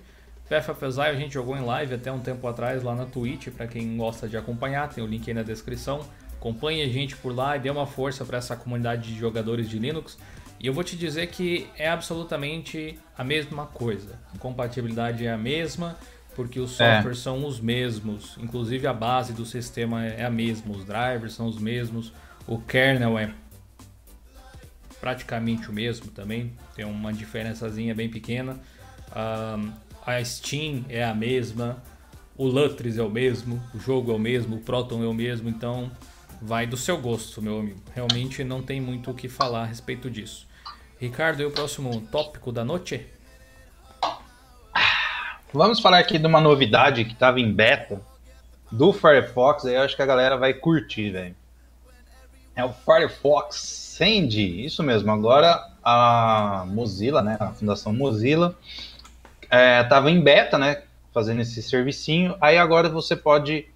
Path of Exile a gente jogou em live até um tempo atrás lá na Twitch, para quem gosta de acompanhar, tem o link aí na descrição. Acompanhe a gente por lá e dê uma força para essa comunidade de jogadores de Linux. E eu vou te dizer que é absolutamente a mesma coisa. A compatibilidade é a mesma, porque os softwares é. são os mesmos. Inclusive a base do sistema é a mesma, os drivers são os mesmos, o kernel é praticamente o mesmo também, tem uma diferençazinha bem pequena. Um, a Steam é a mesma, o Lutris é o mesmo, o jogo é o mesmo, o Proton é o mesmo, então vai do seu gosto, meu amigo. Realmente não tem muito o que falar a respeito disso. Ricardo, e o próximo tópico da noite? Vamos falar aqui de uma novidade que estava em beta do Firefox, aí eu acho que a galera vai curtir, velho. É o Firefox Send, isso mesmo. Agora a Mozilla, né, a Fundação Mozilla, estava é, em beta, né, fazendo esse servicinho. Aí agora você pode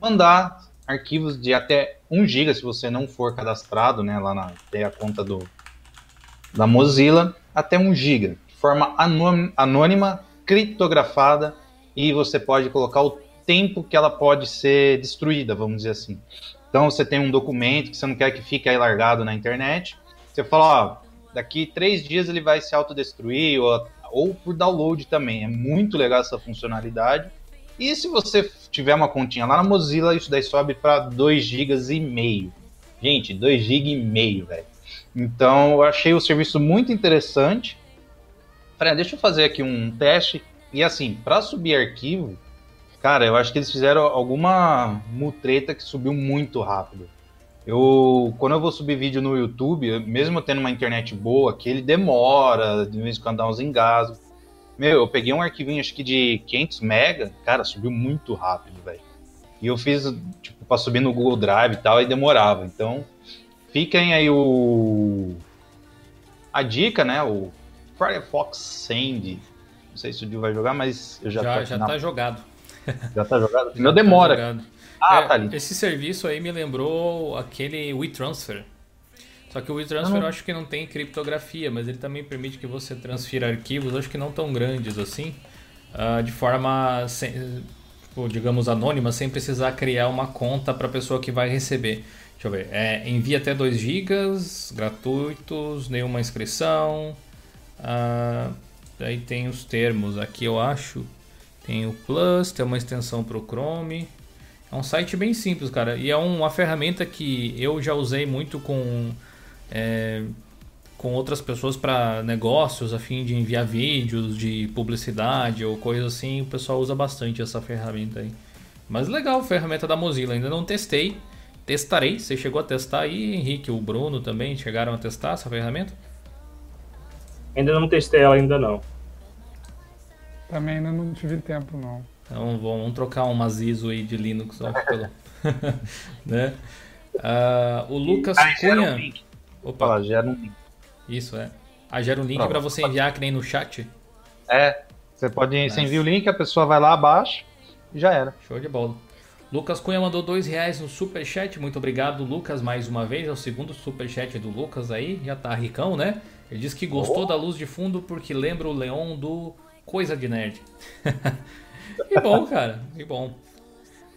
mandar arquivos de até 1 GB se você não for cadastrado, né, lá na tem a conta do da Mozilla, até 1 GB, de forma anônima, criptografada e você pode colocar o tempo que ela pode ser destruída, vamos dizer assim. Então você tem um documento que você não quer que fique aí largado na internet, você fala, ó, daqui três dias ele vai se autodestruir ou, ou por download também. É muito legal essa funcionalidade. E se você tiver uma continha lá na Mozilla, isso daí sobe para 2 GB e meio. Gente, 2 GB e meio, velho. Então, eu achei o serviço muito interessante. Falei, deixa eu fazer aqui um teste. E assim, para subir arquivo, cara, eu acho que eles fizeram alguma mutreta que subiu muito rápido. Eu, quando eu vou subir vídeo no YouTube, mesmo tendo uma internet boa, que ele demora, de vez em quando dá uns engasgos. Meu, eu peguei um arquivinho, acho que de 500 mega, cara, subiu muito rápido, velho. E eu fiz, tipo, pra subir no Google Drive e tal, e demorava. Então, fiquem aí o... A dica, né, o Firefox Send. Não sei se o Dio vai jogar, mas eu já Já, tô já na... tá jogado. Já tá jogado? Meu tá demora. Tá ah, é, tá ali. Esse serviço aí me lembrou aquele WeTransfer. Só que o WeTransfer eu acho que não tem criptografia, mas ele também permite que você transfira arquivos, acho que não tão grandes assim, uh, de forma, sem, tipo, digamos, anônima, sem precisar criar uma conta para a pessoa que vai receber. Deixa eu ver. É, envia até 2 GB, gratuitos, nenhuma inscrição. Uh, aí tem os termos aqui, eu acho. Tem o Plus, tem uma extensão para o Chrome. É um site bem simples, cara. E é uma ferramenta que eu já usei muito com é, com outras pessoas para negócios, a fim de enviar vídeos de publicidade ou coisa assim, o pessoal usa bastante essa ferramenta aí. Mas legal, ferramenta da Mozilla, ainda não testei, testarei. Você chegou a testar aí, Henrique, o Bruno também chegaram a testar essa ferramenta? Ainda não testei ela ainda não. Também ainda não tive tempo não. Então vamos trocar umas ISO aí de Linux, ó, pelo, né? Uh, o Lucas Cunha. Opa, Ela gera um link. Isso, é. Ah, gera um link para você enviar que nem no chat? É, você pode nice. você envia o link, a pessoa vai lá abaixo e já era. Show de bola. Lucas Cunha mandou dois reais no superchat. Muito obrigado, Lucas, mais uma vez. É o segundo superchat do Lucas aí. Já tá ricão, né? Ele disse que gostou oh. da luz de fundo porque lembra o Leon do Coisa de Nerd. que bom, cara. Que bom.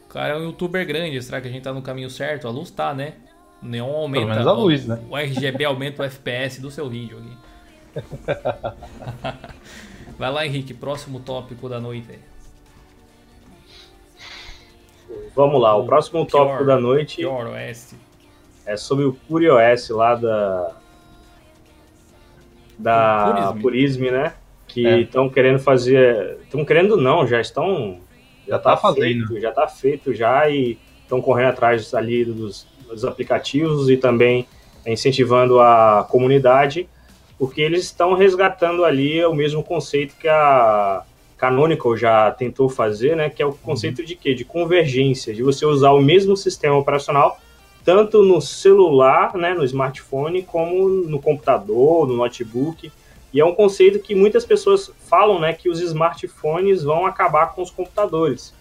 O cara é um youtuber grande. Será que a gente tá no caminho certo? A luz tá, né? O neon aumenta. Pelo menos a luz, o, né? O RGB aumenta o FPS do seu vídeo aqui. Vai lá, Henrique, próximo tópico da noite. Vamos lá, o, o próximo Pure, tópico da noite OS. é sobre o PureOS lá da da Purisme, né? Que estão é. querendo fazer, estão querendo não, já estão já, já tá, tá fazendo, feito, já tá feito já e estão correndo atrás ali dos dos aplicativos e também incentivando a comunidade, porque eles estão resgatando ali o mesmo conceito que a Canonical já tentou fazer, né, que é o conceito de quê? De convergência, de você usar o mesmo sistema operacional tanto no celular, né, no smartphone, como no computador, no notebook. E é um conceito que muitas pessoas falam, né, que os smartphones vão acabar com os computadores.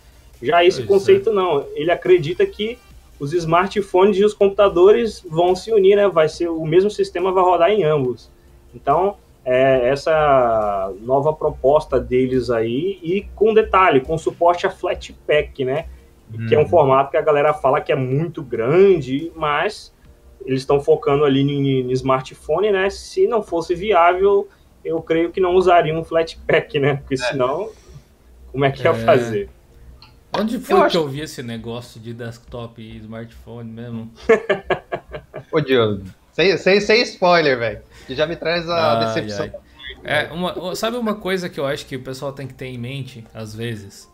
Já esse pois conceito é. não, ele acredita que os smartphones e os computadores vão se unir, né? Vai ser o mesmo sistema vai rodar em ambos. Então, é, essa nova proposta deles aí e com detalhe, com suporte a Flatpak, né? Hum. Que é um uhum. formato que a galera fala que é muito grande, mas eles estão focando ali no, no, smartphone, né? Se não fosse viável, eu creio que não usariam um Flatpak, né? Porque é. senão, como é que ia é. fazer? Onde foi eu que acho... eu vi esse negócio de desktop e smartphone mesmo? Ô, Diogo, sem, sem, sem spoiler, velho. Que já me traz a ai, decepção. Ai. É, uma, sabe uma coisa que eu acho que o pessoal tem que ter em mente, às vezes?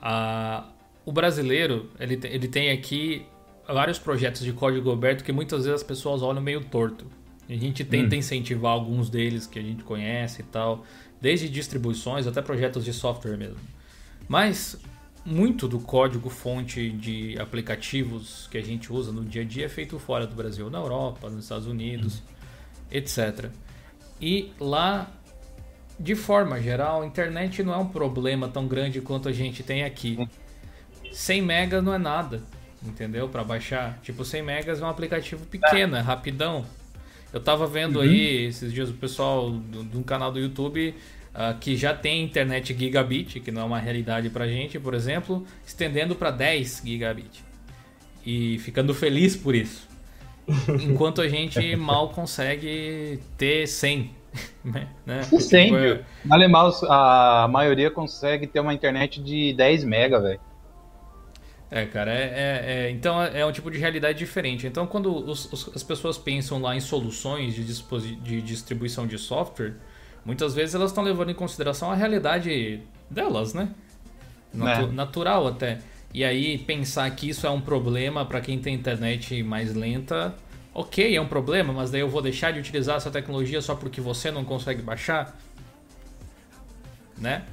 Ah, o brasileiro, ele, tem, ele tem aqui vários projetos de código aberto que muitas vezes as pessoas olham meio torto. A gente tenta hum. incentivar alguns deles que a gente conhece e tal, desde distribuições até projetos de software mesmo. Mas muito do código fonte de aplicativos que a gente usa no dia a dia é feito fora do Brasil, na Europa, nos Estados Unidos, uhum. etc. E lá, de forma geral, a internet não é um problema tão grande quanto a gente tem aqui. 100 mega não é nada. entendeu? Para baixar. Tipo, 100 megas é um aplicativo pequeno, é rapidão. Eu tava vendo uhum. aí esses dias o pessoal de um canal do YouTube uh, que já tem internet gigabit, que não é uma realidade pra gente, por exemplo, estendendo para 10 gigabit. E ficando feliz por isso. Enquanto a gente mal consegue ter 100. né? 100, tipo, é... Mal, a maioria consegue ter uma internet de 10 mega, velho. É, cara, é, é, é, então é, é um tipo de realidade diferente. Então, quando os, os, as pessoas pensam lá em soluções de, de distribuição de software, muitas vezes elas estão levando em consideração a realidade delas, né? Natu é. Natural até. E aí, pensar que isso é um problema para quem tem internet mais lenta, ok, é um problema, mas daí eu vou deixar de utilizar essa tecnologia só porque você não consegue baixar? Né?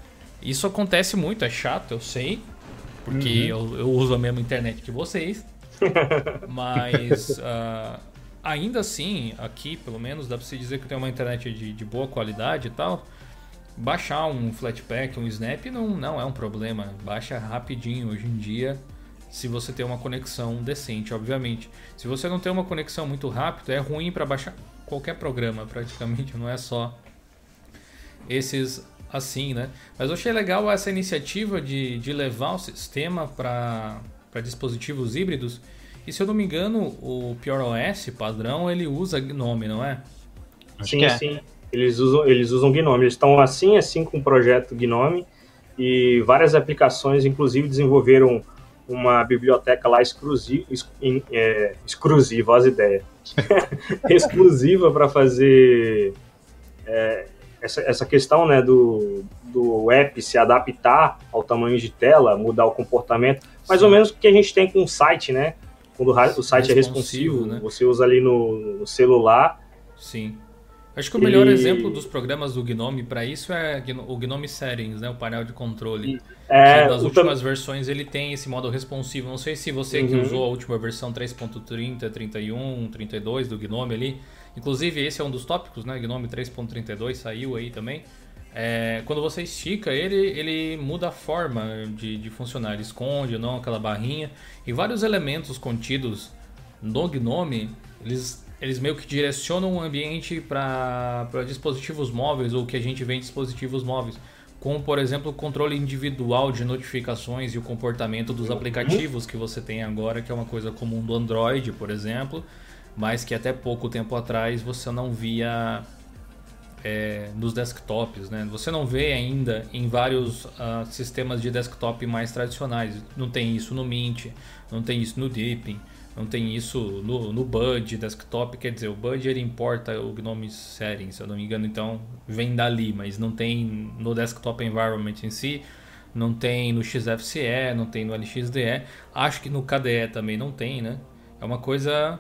Isso acontece muito, é chato, eu sei, porque uhum. eu, eu, uso a mesma internet que vocês. Mas uh, ainda assim, aqui pelo menos, dá pra se dizer que tem uma internet de, de boa qualidade e tal. Baixar um Flatpak, um Snap não, não é um problema. Baixa rapidinho hoje em dia, se você tem uma conexão decente, obviamente. Se você não tem uma conexão muito rápida, é ruim para baixar qualquer programa, praticamente, não é só esses assim, né? Mas eu achei legal essa iniciativa de, de levar o sistema para dispositivos híbridos. E se eu não me engano, o PureOS padrão ele usa GNOME, não é? Acho sim, é. sim. Eles usam, eles usam GNOME. Eles estão assim, assim com o projeto GNOME e várias aplicações, inclusive, desenvolveram uma biblioteca lá exclusiva, é, exclusiva, as ideias, exclusiva para fazer é, essa, essa questão né, do, do app se adaptar ao tamanho de tela, mudar o comportamento, mais Sim. ou menos o que a gente tem com o site, né? Quando o site é responsivo, né? você usa ali no, no celular. Sim. Acho que o melhor e... exemplo dos programas do Gnome para isso é o Gnome Settings, né? O painel de controle. É, que nas últimas versões ele tem esse modo responsivo. Não sei se você uhum. que usou a última versão 3.30, 31, 32 do Gnome ali, Inclusive, esse é um dos tópicos, né? Gnome 3.32 saiu aí também. É, quando você estica ele, ele muda a forma de, de funcionar. Ele esconde ou não aquela barrinha. E vários elementos contidos no Gnome, eles, eles meio que direcionam o ambiente para dispositivos móveis ou que a gente vê em dispositivos móveis. Como, por exemplo, o controle individual de notificações e o comportamento dos aplicativos que você tem agora, que é uma coisa comum do Android, por exemplo mas que até pouco tempo atrás você não via é, nos desktops, né? Você não vê ainda em vários uh, sistemas de desktop mais tradicionais. Não tem isso no Mint, não tem isso no Deepin, não tem isso no, no Bud desktop. Quer dizer, o Bud ele importa o GNOME Settings, se eu não me engano, então vem dali, mas não tem no desktop environment em si. Não tem no XFCE, não tem no LXDE. Acho que no KDE também não tem, né? É uma coisa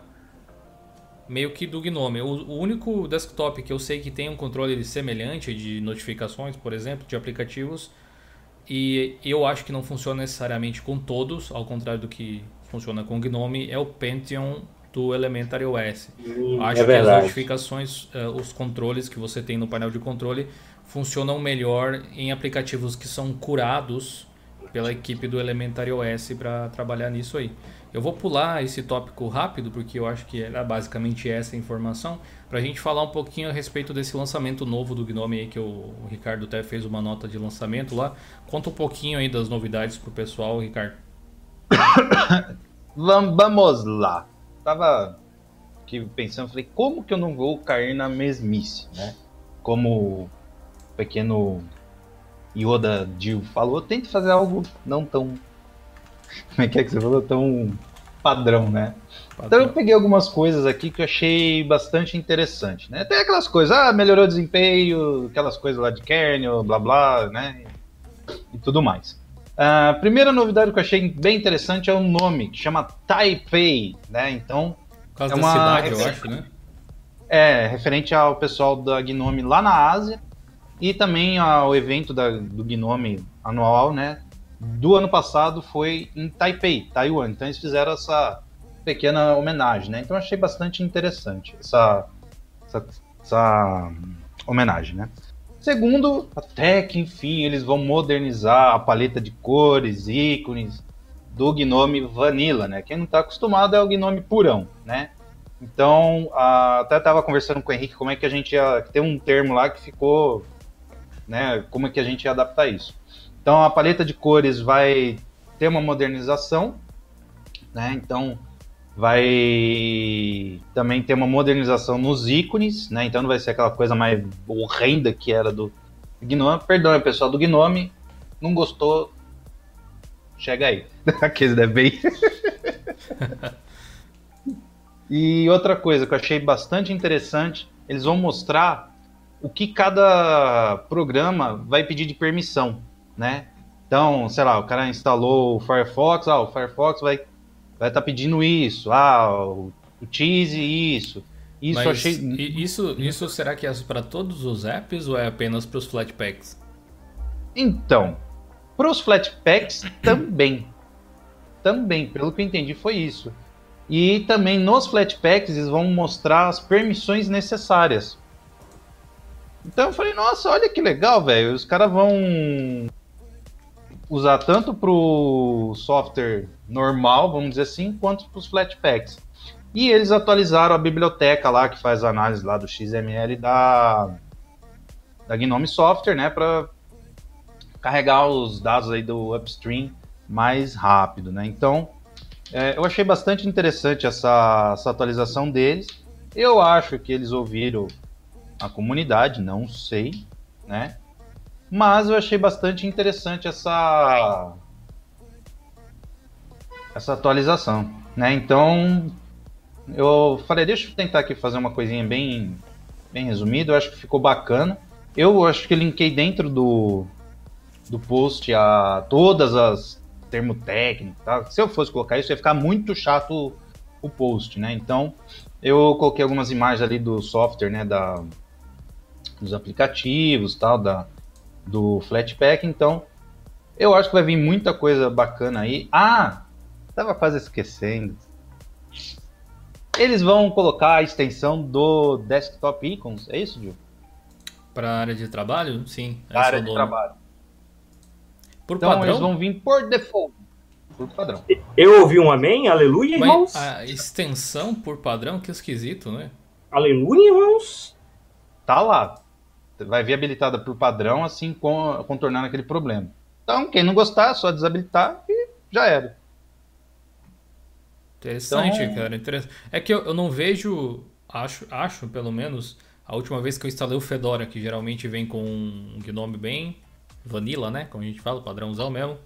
meio que do Gnome. O, o, único desktop que eu sei que tem um controle semelhante de notificações, por exemplo, de aplicativos, e eu acho que não funciona necessariamente com todos, ao contrário do que funciona com o Gnome, é o Pentium do Elementary OS. Hum, acho é que as notificações, uh, os controles que você tem no painel de controle funcionam melhor em aplicativos que são curados pela equipe do Elementary OS para trabalhar nisso aí. Eu vou pular esse tópico rápido, porque eu acho que era basicamente essa informação, para a gente falar um pouquinho a respeito desse lançamento novo do Gnome aí, que o, Ricardo até fez uma nota de lançamento lá. Conta um pouquinho aí das novidades pro pessoal, Ricardo. Vamos lá. Tava aqui pensando, falei, como que eu não vou cair na mesmice, né? Como o pequeno Yoda Jill falou, tente fazer algo não tão como é que é que você falou? Tão padrão, né? Padrão. Então eu peguei algumas coisas aqui que eu achei bastante interessante, né? Tem aquelas coisas, ah, melhorou o desempenho, aquelas coisas lá de kernel, blá blá, né? E tudo mais. A primeira novidade que eu achei bem interessante é o nome, que chama Taipei, né? Então. Por causa é uma, da cidade, eu acho, né? É, referente ao pessoal da Gnome lá na Ásia e também ao evento da, do Gnome anual, né? Do ano passado foi em Taipei, Taiwan. Então eles fizeram essa pequena homenagem, né? Então achei bastante interessante essa, essa, essa homenagem, né? Segundo, até que enfim eles vão modernizar a paleta de cores, ícones do Gnome Vanilla, né? Quem não está acostumado é o Gnome purão, né? Então, a, até estava conversando com o Henrique como é que a gente ia. Tem um termo lá que ficou. Né, como é que a gente ia adaptar isso. Então, a paleta de cores vai ter uma modernização, né? Então, vai também ter uma modernização nos ícones, né? Então, não vai ser aquela coisa mais horrenda que era do Gnome. Perdão, pessoal do Gnome, não gostou, chega aí. Aqueles é bem. e outra coisa que eu achei bastante interessante, eles vão mostrar o que cada programa vai pedir de permissão, né? Então, sei lá, o cara instalou o Firefox, ah, o Firefox vai vai estar tá pedindo isso, ah, o, o Cheese isso. Isso Mas achei isso isso será que é para todos os apps ou é apenas para os Flatpaks? Então, para os Flatpaks também. Também, pelo que eu entendi, foi isso. E também nos Flatpaks eles vão mostrar as permissões necessárias. Então eu falei, nossa, olha que legal, velho. Os caras vão usar tanto para o software normal, vamos dizer assim, quanto para os Flatpaks. E eles atualizaram a biblioteca lá que faz análise lá do XML da, da Gnome Software, né, para carregar os dados aí do upstream mais rápido, né? Então, é, eu achei bastante interessante essa, essa atualização deles. Eu acho que eles ouviram a comunidade, não sei, né? Mas eu achei bastante interessante essa essa atualização, né? Então, eu falei, deixa eu tentar aqui fazer uma coisinha bem bem resumida, eu acho que ficou bacana. Eu acho que linkei dentro do do post a todas as termo técnico, tá? Se eu fosse colocar isso, ia ficar muito chato o post, né? Então, eu coloquei algumas imagens ali do software, né, da dos aplicativos, tal, da do Flatpak, então eu acho que vai vir muita coisa bacana aí. Ah, tava quase esquecendo. Eles vão colocar a extensão do Desktop Icons, é isso, Gil? Para a área de trabalho? Sim. Para área de trabalho. Por então padrão? eles vão vir por default. Por padrão. Eu ouvi um amém, aleluia, irmãos. Mas a extensão por padrão, que esquisito, né? Aleluia, irmãos. Tá lá. Vai vir habilitada por padrão, assim, contornando aquele problema. Então, quem não gostar, é só desabilitar e já era. Interessante, então... cara. Interessante. É que eu, eu não vejo, acho, acho pelo menos, a última vez que eu instalei o Fedora, que geralmente vem com um Gnome bem vanilla, né? Como a gente fala, padrãozão mesmo.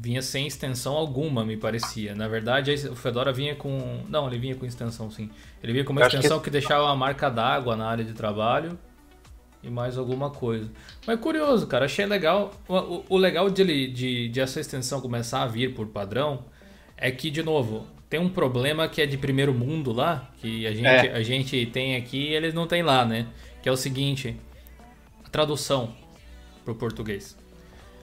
Vinha sem extensão alguma, me parecia. Na verdade, o Fedora vinha com. Não, ele vinha com extensão, sim. Ele vinha com uma extensão que... que deixava a marca d'água na área de trabalho e mais alguma coisa. Mas curioso, cara, achei legal. O, o, legal de, de, de, essa extensão começar a vir por padrão é que, de novo, tem um problema que é de primeiro mundo lá, que a gente, é. a gente tem aqui e eles não tem lá, né? Que é o seguinte: a tradução para o português.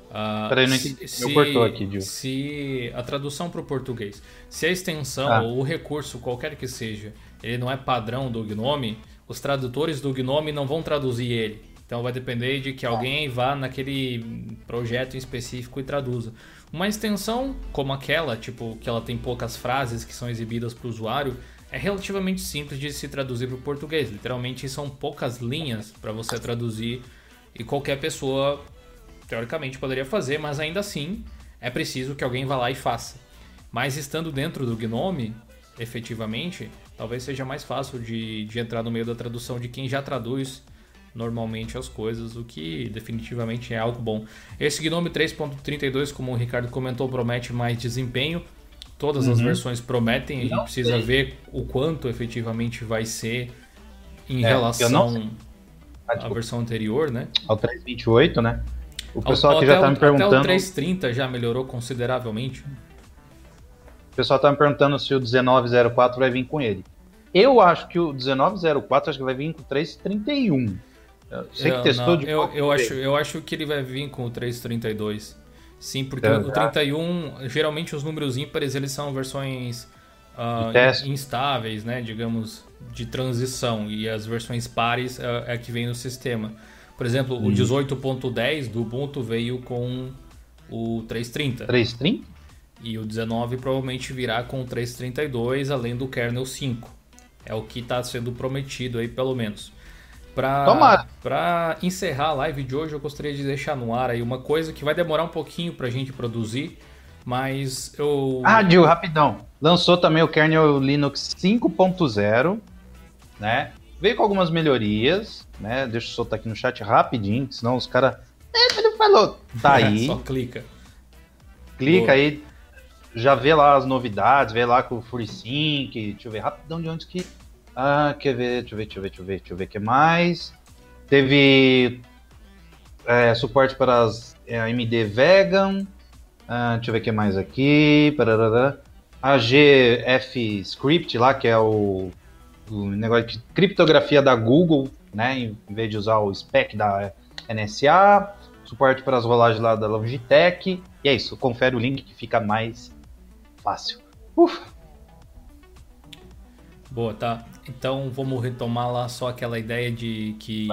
Uh, Peraí, não entendi. Se, Eu cortou aqui, Gil. Se a tradução para o português, se a extensão ah. ou o recurso, qualquer que seja, ele não é padrão do Gnome, os tradutores do Gnome não vão traduzir ele. Então vai depender de que alguém vá naquele projeto específico e traduza. Uma extensão como aquela, tipo, que ela tem poucas frases que são exibidas para o usuário, é relativamente simples de se traduzir para o português. Literalmente são poucas linhas para você traduzir e qualquer pessoa, teoricamente, poderia fazer, mas ainda assim é preciso que alguém vá lá e faça. Mas estando dentro do Gnome, efetivamente, talvez seja mais fácil de, de entrar no meio da tradução de quem já traduz normalmente as coisas, o que definitivamente é algo bom. Esse Gnome 3.32, como o Ricardo comentou, promete mais desempenho. Todas uhum. as versões prometem, a gente não precisa sei. ver o quanto efetivamente vai ser em é, relação a versão anterior, né? Ao 328, né? O pessoal aqui já tá me perguntando. Até o 330 já melhorou consideravelmente. O pessoal tá me perguntando se o 1904 vai vir com ele. Eu acho que o 1904 acho que vai vir com o 331. Você que testou não, de eu, eu acho, eu acho que ele vai vir com o 332. Sim, porque é, o 31, geralmente os números ímpares eles são versões uh, instáveis, né? Digamos, de transição e as versões pares é, é que vem no sistema. Por exemplo, hum. o 18.10 do Ubuntu veio com o 330. 330? E o 19 provavelmente virá com 332, além do kernel 5. É o que está sendo prometido aí, pelo menos. Para encerrar a live de hoje, eu gostaria de deixar no ar aí uma coisa que vai demorar um pouquinho para a gente produzir, mas eu. Ah, Gil, rapidão. Lançou também o kernel Linux 5.0, né? Veio com algumas melhorias, né? Deixa eu soltar aqui no chat rapidinho, senão os caras. É, ele falou. Tá aí. Só clica. Clica Boa. aí, já vê lá as novidades, vê lá com o FreeSync. Deixa eu ver rapidão de onde que ah, quer ver? Deixa eu ver, deixa eu ver, deixa eu ver, deixa eu ver o que mais. Teve é, suporte para as é, AMD Vegan. Ah, deixa eu ver o que mais aqui. Parará. A GF Script lá, que é o, o, negócio de criptografia da Google, né? Em vez de usar o spec da NSA. Suporte para as rolagens lá da Logitech. E é isso, confere o link que fica mais fácil. Ufa! Boa, tá. Então vamos retomar lá só aquela ideia de que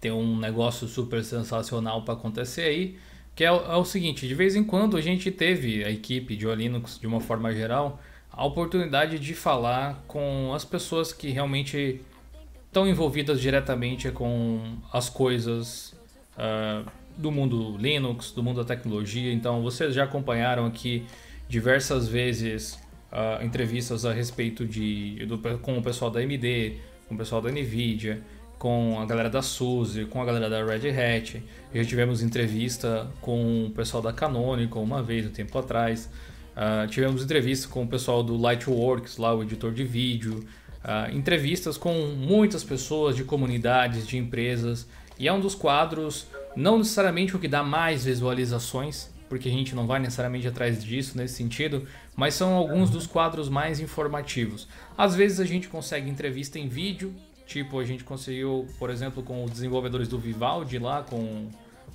tem um negócio super sensacional para acontecer aí, que é, é, o seguinte, de vez em quando a gente teve a equipe de Linux de uma forma geral a oportunidade de falar com as pessoas que realmente estão envolvidas diretamente com as coisas uh, do mundo Linux, do mundo da tecnologia. Então vocês já acompanharam aqui diversas vezes uh, entrevistas a respeito de do, com o pessoal da AMD, com o pessoal da Nvidia, com a galera da SUSE, com a galera da Red Hat. Já tivemos entrevista com o pessoal da Canonical uma vez, um tempo atrás. Uh, tivemos entrevista com o pessoal do Lightworks, lá o editor de vídeo. Uh, entrevistas com muitas pessoas de comunidades, de empresas. E é um dos quadros, não necessariamente o que dá mais visualizações, porque a gente não vai necessariamente atrás disso nesse sentido, mas são alguns dos quadros mais informativos. Às vezes a gente consegue entrevista em vídeo, tipo a gente conseguiu, por exemplo, com os desenvolvedores do Vivaldi lá, com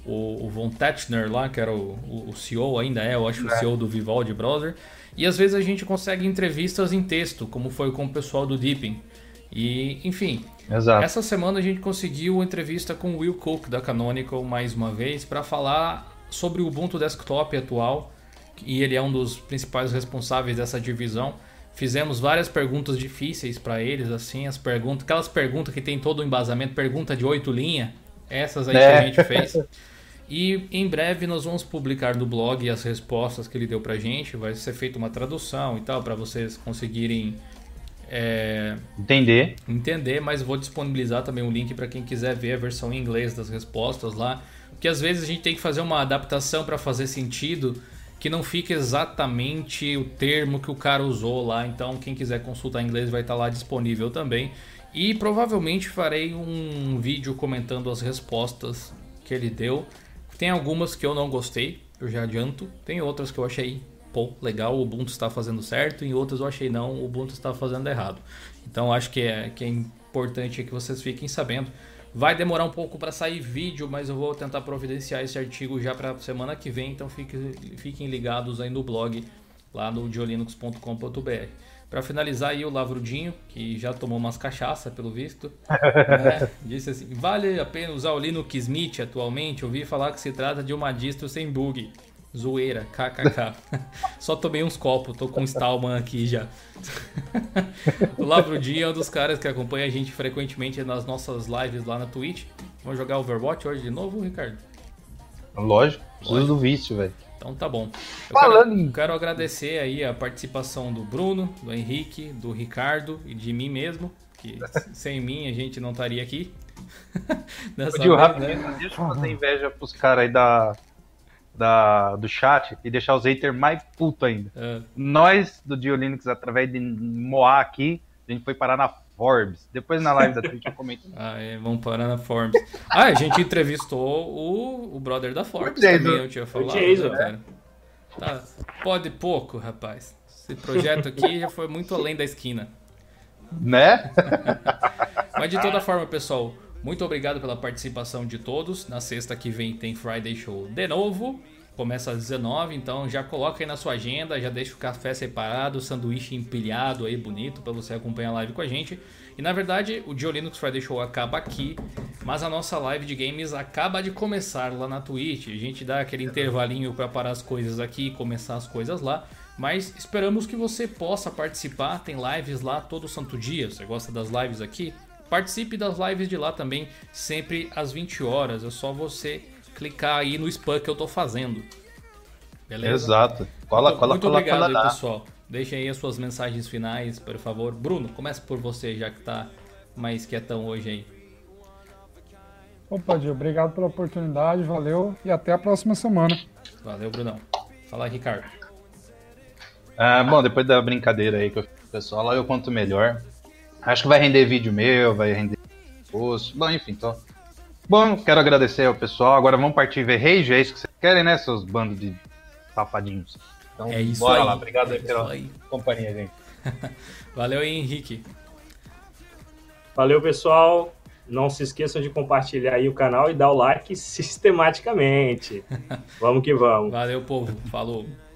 o, o Von Tetchner lá, que era o, o, CEO, ainda é, eu acho, o CEO do Vivaldi Browser. E às vezes a gente consegue entrevistas em texto, como foi com o pessoal do Deepin. E, enfim, Exato. essa semana a gente conseguiu entrevista com o Will Cook da Canonical mais uma vez para falar sobre o Ubuntu Desktop atual e ele é um dos principais responsáveis dessa divisão. Fizemos várias perguntas difíceis para eles, assim, as perguntas, aquelas perguntas que tem todo o embasamento, pergunta de oito linhas, essas aí é. que a gente fez. E em breve nós vamos publicar no blog as respostas que ele deu pra gente. Vai ser feita uma tradução e tal, para vocês conseguirem é, entender. Entender, mas vou disponibilizar também um link para quem quiser ver a versão em inglês das respostas lá. Porque às vezes a gente tem que fazer uma adaptação para fazer sentido que não fique exatamente o termo que o cara usou lá. Então, quem quiser consultar inglês vai estar lá disponível também. E provavelmente farei um vídeo comentando as respostas que ele deu. Tem algumas que eu não gostei, eu já adianto. Tem outras que eu achei, pô, legal, o Ubuntu está fazendo certo. E outras eu achei não, o Ubuntu está fazendo errado. Então, acho que é, que é importante que vocês fiquem sabendo. Vai demorar um pouco para sair vídeo, mas eu vou tentar providenciar esse artigo já para semana que vem, então fiquem, fiquem ligados aí no blog lá no diolinux.com.br. Para finalizar aí o Lavrudinho, que já tomou umas cachaça pelo visto, né? disse assim: vale a pena usar o Linux Mint atualmente? Ouvi falar que se trata de uma distro sem bug. Zoeira, kkk. Só tomei uns copos, tô com um Stallman aqui já. o Lavrudinho é um dos caras que acompanha a gente frequentemente nas nossas lives lá na Twitch. Vamos jogar Overwatch hoje de novo, Ricardo? Lógico, preciso do vício, velho. Então tá bom. Eu Falando quero, em... quero agradecer aí a participação do Bruno, do Henrique, do Ricardo e de mim mesmo, que sem mim a gente não estaria aqui. Nessa Gil, vez, né? deixa eu fazer inveja pros caras aí da, da, do chat e deixar os haters mais puto ainda. É. Nós, do Dio Linux, através de Moá aqui, a gente foi parar na Forbes. Depois na live da Twitch eu comento. ah, é, vamos parar na Forbes. Ah, a gente entrevistou o, o brother da Forbes também, eu tinha falado. Jason, né? tá, pode pouco, rapaz. Esse projeto aqui já foi muito além da esquina. Né? Mas de toda forma, pessoal, muito obrigado pela participação de todos. Na sexta que vem tem Friday Show de novo. começa às 19, então já coloca aí na sua agenda, já deixa o café separado, o sanduíche empilhado aí bonito para você acompanhar a live com a gente. E na verdade, o Dio Linux Friday Show acaba aqui, mas a nossa live de games acaba de começar lá na Twitch. A gente dá aquele intervalinho para parar as coisas aqui e começar as coisas lá. Mas esperamos que você possa participar. Tem lives lá todo santo dia. Você gosta das lives aqui? Participe das lives de lá também, sempre às 20 horas. É só você clicar aí no spam que eu tô fazendo. Beleza? Exato. Cola, muito, cola, muito cola, obrigado cola, aí, pessoal. Deixem aí as suas mensagens finais, por favor. Bruno, começa por você, já que tá mais quietão hoje aí. Opa, Dio, obrigado pela oportunidade, valeu e até a próxima semana. Valeu, Brunão. Fala aí, Ricardo. Ah, bom, depois da brincadeira aí que eu fiz com o pessoal, lá eu conto melhor. Acho que vai render vídeo meu, vai render post. Bom, enfim, tô. Bom, quero agradecer ao pessoal. Agora vamos partir ver Rage, é isso que vocês querem, né, seus bandos de safadinhos. Então, é isso bora aí. lá. Obrigado é pela aí. companhia, gente. Valeu aí, Henrique. Valeu, pessoal. Não se esqueçam de compartilhar aí o canal e dar o like sistematicamente. vamos que vamos. Valeu, povo. Falou.